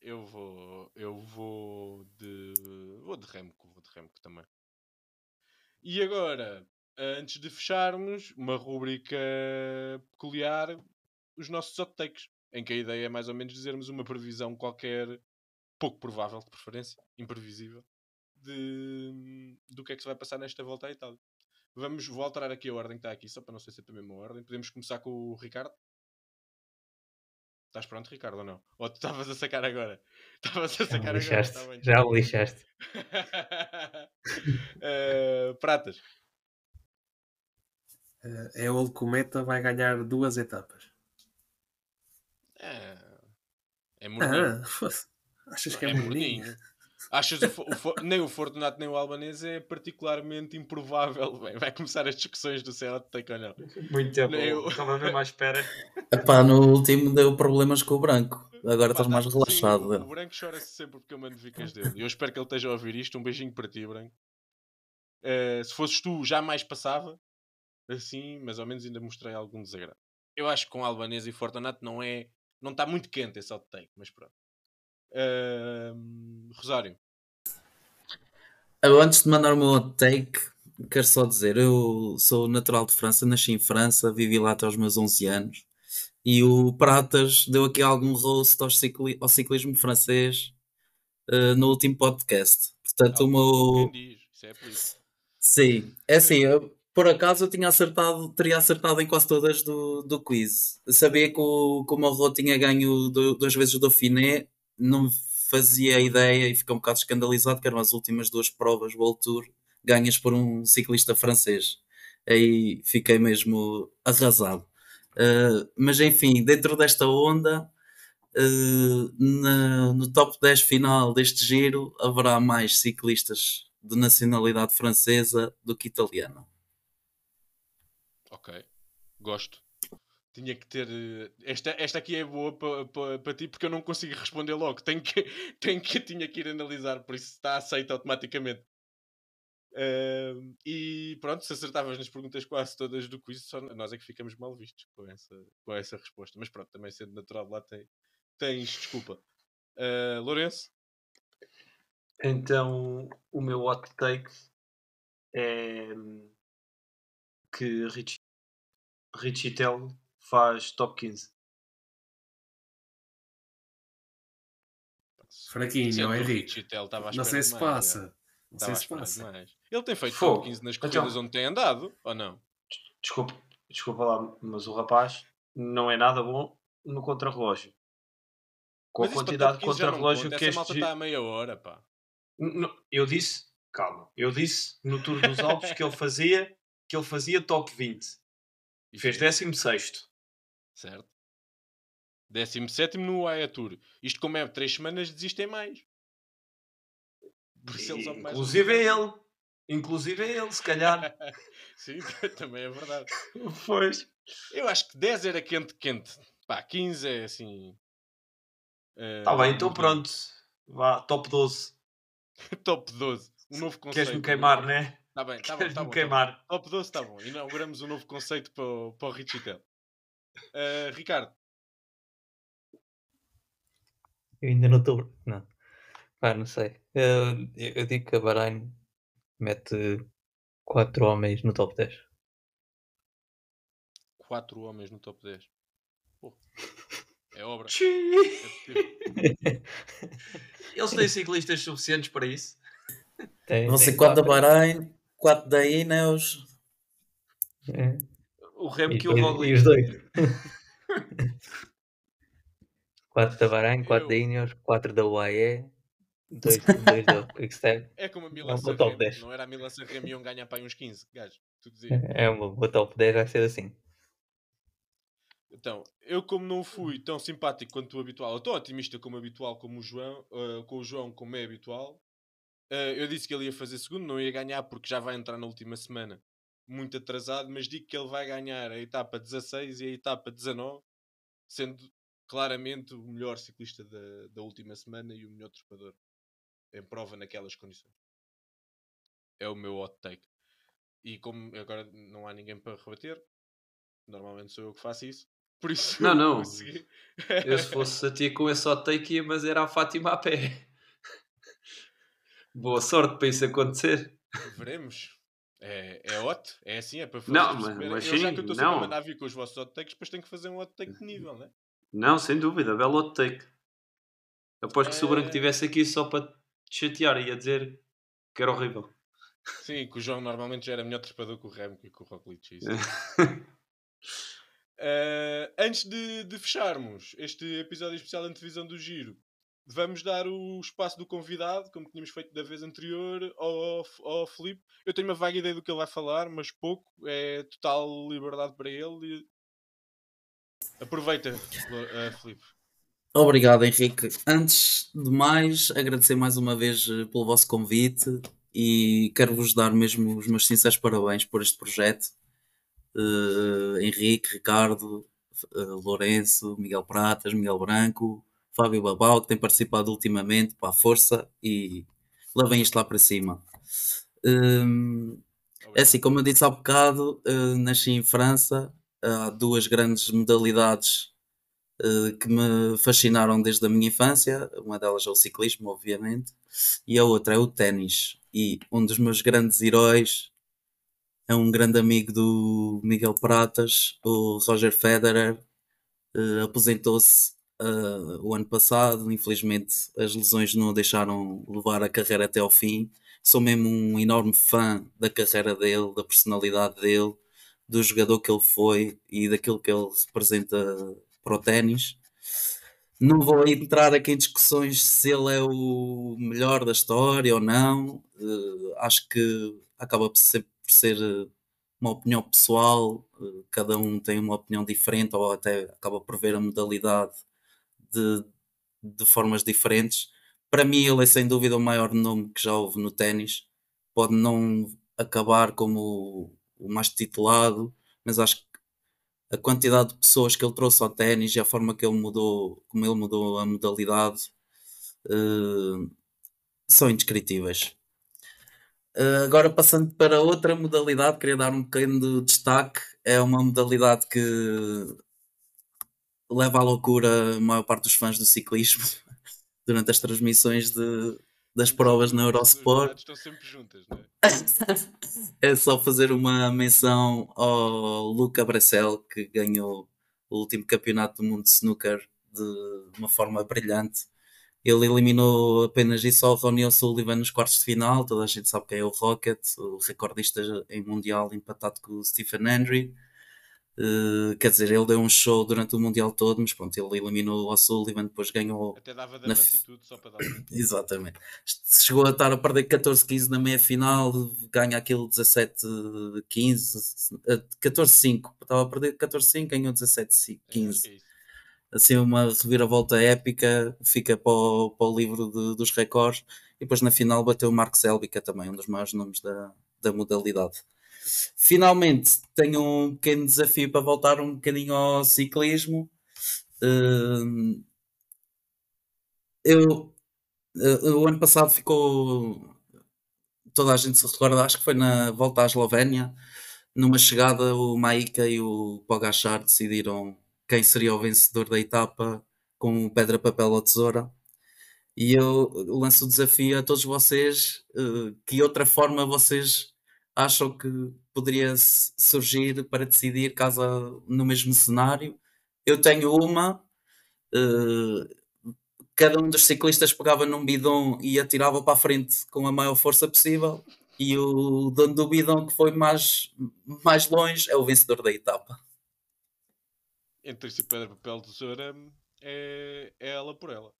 Eu vou. Eu vou de. Vou de Remco. Vou de Remco também. E agora, antes de fecharmos, uma rúbrica peculiar, os nossos hot takes, em que a ideia é mais ou menos dizermos uma previsão qualquer, pouco provável de preferência, imprevisível, de, do que é que se vai passar nesta volta à Itália. Vamos, vou alterar aqui a ordem que está aqui, só para não ser sempre a mesma ordem. Podemos começar com o Ricardo? Estás pronto, Ricardo, ou não? Ou tu estavas a sacar agora? [LAUGHS] Estavas a sacar agora? Tá. Já me lixaste. [LAUGHS] Eh, pratas. Eh, É o Cometa vai ganhar duas etapas. É, é morninho. Ah, achas que é, é morninho? Achas o, nem o Fortunato nem o Albanese é particularmente improvável. [LAUGHS] Bem, vai começar as discussões do CL take ou não. Muito tempo. Eu. Estava mesmo à espera. Epá, no último deu problemas com o branco. Agora Pá, estás mais relaxado. sim, o, Branco chora-se sempre porque eu mando vicas dele. E eu espero que ele esteja a ouvir isto. Um beijinho para ti, Branco. Eh, se fosses tu, jamais passava. assim, mais ou menos ainda mostrei algum desagrado. Eu acho que com Albanese e Fortunato não é. Não está muito quente esse hot take, mas pronto. Ahm, Rosário, Eu, antes de mandar o meu take, quero só dizer: eu sou natural de França, nasci em França, vivi lá até aos meus 11 anos. E o Pratas deu aqui algum roast ao, cicli- ao ciclismo francês eh, no último podcast. Portanto, o meu. diz? Isso é por isso. Sim, é assim, eu, por acaso eu tinha acertado, teria acertado em quase todas do, do quiz. Eu sabia que o, que o Morro tinha ganho do- duas vezes o Dauphiné, não fazia ideia e fiquei um bocado escandalizado que eram as últimas duas provas World Tour ganhas por um ciclista francês. Aí fiquei mesmo arrasado. Uh, mas enfim, dentro desta onda, uh, na- no top 10 final deste giro, haverá mais ciclistas de nacionalidade francesa do que italiana. Ok, gosto. Tinha que ter. eh, Esta, esta aqui é boa para ti porque eu não consigo responder logo. Tenho que, [LAUGHS] tenho que, tinha que ir analisar, por isso está aceito automaticamente. Ahm, e pronto, se acertavas nas perguntas quase todas do quiz, só nós é que ficamos mal vistos com essa, com essa resposta. Mas pronto, também sendo natural lá tem, tens desculpa. Ah, Lourenço? Então, o meu hot take é hum, que Richie, Richie Tell faz top 15. Fraquinho, Sendo ó, o Henrique. Richie Tell estava à Não sei se passa. Não Estava sei se passa. demais. Ele tem feito Fogo. top 15 nas Então- corridas onde tem andado, ou não? Desculpa, desculpa lá, mas o rapaz não é nada bom no contrarrelógio. Com Mas a quantidade de 15 já não contrarrelógio que essa este. malta está a meia hora, pá. Eu disse, calma, eu disse no Tour dos Alpes que ele fazia, que ele fazia top 20. E Fez fez. 16. Certo. 17 no AE Tour. Isto, como é 3 semanas, desistem mais. Um Inclusive é ele. Inclusive é ele, se calhar. [LAUGHS] Sim, [LAUGHS] também é verdade. [LAUGHS] pois. Eu acho que 10 era quente, quente. Pá, 15 é assim. Está Tá bem, então pronto. Vá, top 12. Top 12. Um novo conceito. Queres-me queimar, né? Está bem, está bom, está bom. tá queimar. bom. Top 12 está bom. Inauguramos um novo conceito para o, para o Richie Ah, Ricardo, Eu ainda não estou. Não. Pá, não sei. Eu, eu- eu digo que a Bahrein mete 4 homens no top 10. 4 homens no top 10. Pô, [LAUGHS] é obra. É. [LAUGHS] Eles têm ciclistas suficientes para isso? Tem, Vão tem ser 4 da quatro. Bahrein, 4 da Ineos. É. O Remo E, que o Roglic. e os dois. 4 [LAUGHS] da Bahrein, 4 da Ineos, 4 da UAE, 2 dois [LAUGHS] da Quickstep. É como a É Milan um bom top Sanremo. 10. Não era a Milan Sanremo iam ganhar para uns 15 gajos. Tu dizias. É uma boa top 10, vai ser assim. Então, eu como não fui tão simpático quanto o habitual, ou tão otimista como o habitual, como o João, ah, com o João como é habitual, ah, eu disse que ele ia fazer segundo, não ia ganhar porque já vai entrar na última semana muito atrasado, mas digo que ele vai ganhar a etapa 16 e a etapa 19, sendo claramente o melhor ciclista da, da última semana e o melhor trepador em prova naquelas condições. É o meu hot take. E como agora não há ninguém para rebater, normalmente sou eu que faço isso. Por isso, Não, eu não. vou seguir. Eu se fosse a ti com esse hot take ia, mas era a Fátima a pé. [LAUGHS] Boa sorte para isso acontecer. Veremos. É, é hot, é assim, é para fazer. Não, mas- mas eu já que estou sempre a não. mandar vir com os vossos hot takes, depois tenho que fazer um hot take de nível, né? Não, sem dúvida, belo hot take. Aposto que se o Branco É. estivesse aqui só para te chatear ia dizer que era horrível. Sim, que o João normalmente já era melhor trepador que o Remco e que o Roglic. Isso. [LAUGHS] Eh, antes de, de fecharmos este episódio especial da antevisão do Giro, vamos dar o espaço do convidado, como tínhamos feito da vez anterior, ao, ao Filipe. Eu tenho uma vaga ideia do que ele vai falar, mas pouco. É total liberdade para ele. Aproveita, uh, Filipe. Obrigado, Henrique. Antes de mais, agradecer mais uma vez eh, pelo vosso convite e quero-vos dar mesmo os meus sinceros parabéns por este projeto. Eh, Henrique, Ricardo, eh, Lourenço, Miguel Pratas, Miguel Branco, Fábio Babal, que tem participado ultimamente, para a força e levem isto lá para cima. Hum, É assim, como eu disse há bocado, eh, nasci em França. Há duas grandes modalidades eh, que me fascinaram desde a minha infância. Uma delas é o ciclismo, obviamente, e a outra é o ténis. E um dos meus grandes heróis é um grande amigo do Miguel Pratas, o Roger Federer. Eh, aposentou-se eh, o ano passado, infelizmente as lesões não deixaram levar a carreira até ao fim. Sou mesmo um enorme fã da carreira dele, da personalidade dele, do jogador que ele foi e daquilo que ele representa para o ténis. Não vou entrar aqui em discussões se ele é o melhor da história ou não. Eh, acho que acaba por ser, por ser, eh, uma opinião pessoal, eh, cada um tem uma opinião diferente ou até acaba por ver a modalidade de, de formas diferentes. Para mim, ele é sem dúvida o maior nome que já houve no ténis. Pode não acabar como o, o mais titulado, mas acho que a quantidade de pessoas que ele trouxe ao ténis e a forma que ele mudou, como ele mudou a modalidade, uh, são indescritíveis. Uh, agora passando para outra modalidade, queria dar um pequeno destaque. É uma modalidade que leva à loucura a maior parte dos fãs do ciclismo [LAUGHS] durante as transmissões de, das provas na Eurosport. Estão sempre juntas, não é? [LAUGHS] é só fazer uma menção ao Luca Bracel, que ganhou o último campeonato do mundo de snooker de uma forma brilhante. Ele eliminou apenas isso ao Ronnie O'Sullivan nos quartos de final. Toda a gente sabe quem é o Rocket, o recordista em mundial empatado com o Stephen Hendry. Uh, quer dizer, ele deu um show durante o Mundial todo, mas pronto, ele eliminou o Sullivan, depois ganhou. Até dava de e tudo só para dar. [COUGHS] Exatamente. Chegou a estar a perder 14-15 na meia final, ganha aquele 17-15, 14-5. Estava a perder 14-5, ganhou 17-15. É, é assim, uma reviravolta épica, fica para o, para o livro de, dos recordes. E depois na final bateu o Mark que é também um dos maiores nomes da, da modalidade. Finalmente tenho um pequeno desafio para voltar um bocadinho ao ciclismo. Uh, eu, uh, o ano passado ficou. Toda a gente se recorda, acho que foi na volta à Eslovénia. Numa chegada, o Maika e o Pogachar decidiram quem seria o vencedor da etapa com pedra, papel ou tesoura. E eu lanço o desafio a todos vocês: uh, que outra forma vocês acham que poderia surgir para decidir caso no mesmo cenário. Eu tenho uma, uh, cada um dos ciclistas pegava num bidon e atirava para a frente com a maior força possível, e o dono do bidon que foi mais, mais longe é o vencedor da etapa. Entre se pedra, papel, tesoura, é, é ela por ela.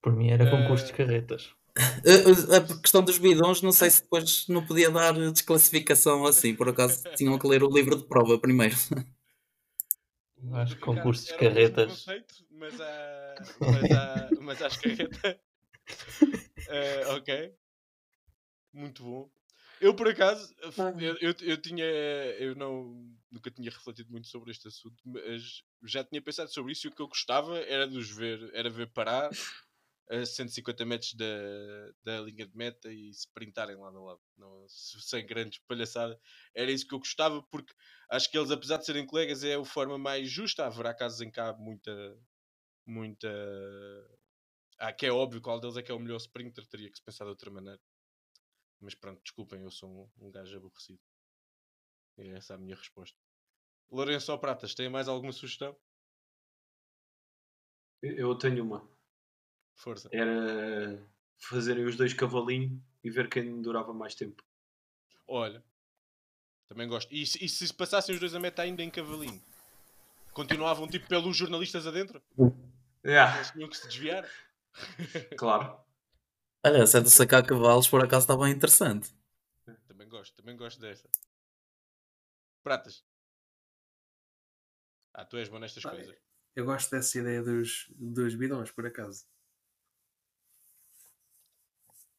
Por mim era concurso uh... de carretas. [LAUGHS] A questão dos bidões, não sei se depois não podia dar desclassificação assim, por acaso tinham que ler o livro de prova primeiro. Acho que concursos de carretas. Mas, há, mas, há, mas às carretas. Uh, [LAUGHS] ok. Muito bom. Eu por acaso, eu, eu, eu, tinha, eu não, nunca tinha refletido muito sobre este assunto, mas já tinha pensado sobre isso e o que eu gostava era de os ver, era ver parar a 150 metros da, da linha de meta e se printarem lá no lado, não, sem grande palhaçada. Era isso que eu gostava, porque acho que eles, apesar de serem colegas, é a forma mais justa. Haverá casos em que há muita. muita. Ah, que é óbvio qual deles é que é o melhor sprinter, teria que se pensar de outra maneira. Mas pronto, desculpem, eu sou um, um gajo aborrecido. É essa a minha resposta. Lourenço ou Pratas, tem mais alguma sugestão? Eu tenho uma. Força. Era fazerem os dois cavalinhos e ver quem durava mais tempo. Olha, também gosto. E, e se passassem os dois a meta ainda em cavalinho? Continuavam tipo pelos jornalistas adentro? Yeah. Eles tinham que se desviar? [LAUGHS] claro. Olha, se é de sacar cavalos, por acaso está bem interessante. Também gosto, também gosto dessa. Pratas. Ah, tu és bom nestas ah, coisas. Eu gosto dessa ideia dos, dos bidões, por acaso.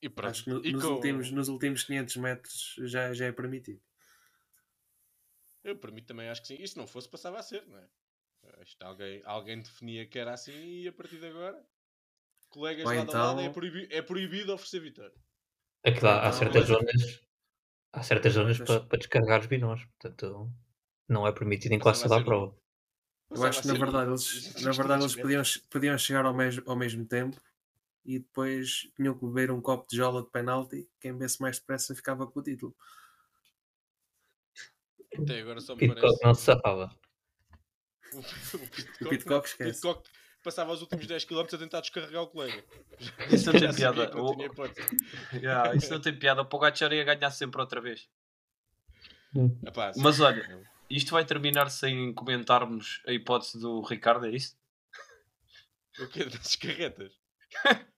E pronto. Acho que no, e nos, com... últimos, nos últimos 500 metros já, já é permitido. Eu, mim, também acho que sim. E se não fosse, passava a ser, não é? Isto, alguém, alguém definia que era assim e a partir de agora, colegas Ou lá então... lado, é proibido, é proibido oferecer vitória. É que lá, há certas zonas há certas zonas Mas- para, para descarregar os bidões, portanto não é permitido em Mas quase vai toda a ser um- prova. Eu acho que [LAUGHS] na verdade eles, na verdade, eles podiam, podiam chegar ao, mes, ao mesmo tempo e depois tinham que beber um copo de jola de penalti. Quem bebesse mais depressa ficava com o título. Até agora só me Pitcock parece. não se safava. O, O Pitcock esquece. Pitcock passava os últimos 10 km a tentar descarregar o colega. Isso não tem piada. não O-. Yeah, isso não tem piada. O Pogacar ia ganhar sempre outra vez. Epá. Mas olha, isto vai terminar sem comentarmos a hipótese do Ricardo, é isso? O quê? Das carretas? [LAUGHS]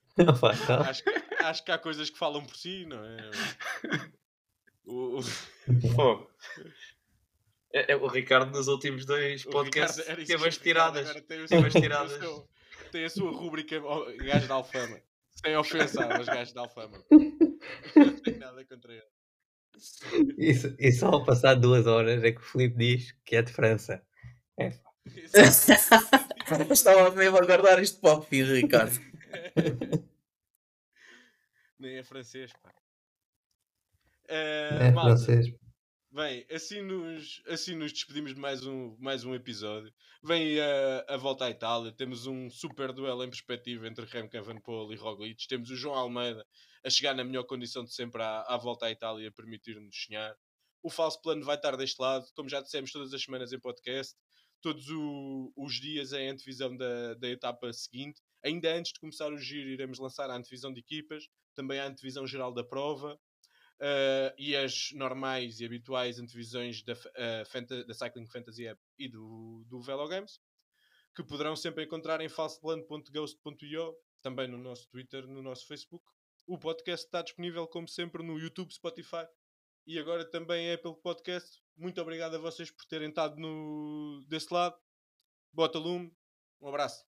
Acho, acho que há coisas que falam por si, não é? O, o, Fogo. É, é, o Ricardo nos últimos dois podcasts teve as tiradas. Tem, Teve as tiradas. seu- tem a sua rúbrica ó, Gajos de Alfama. Sem ofensa aos gajos de Alfama. [LAUGHS] Não tenho nada contra ele. Isso, e só ao passar duas horas é que o Filipe diz que é de França. [LAUGHS] Estava mesmo a guardar isto para o fim, Ricardo. [LAUGHS] Nem é francês, pá. Eh, É malta, francês. Bem, assim nos, assim nos despedimos de mais um, mais um episódio. Vem a, a volta à Itália. Temos um super duelo em perspectiva entre Remco Evenepoel e Roglic. Temos o João Almeida a chegar na melhor condição de sempre à, à volta à Itália a permitir-nos sonhar. O falso plano vai estar deste lado, como já dissemos todas as semanas em podcast. Todos o- os dias a antevisão da, da etapa seguinte. Ainda antes de começar o giro, iremos lançar a antevisão de equipas, também a antevisão geral da prova. Uh, e as normais e habituais antevisões da, uh, Fanta- da Cycling Fantasy App e do, do Velo Games, que poderão sempre encontrar em falsoplano.ghost.io, também no nosso Twitter, no nosso Facebook. O podcast está disponível, como sempre, no YouTube, Spotify e agora também é pelo podcast. Muito obrigado a vocês por terem estado no, desse lado. Bota lume. Um abraço.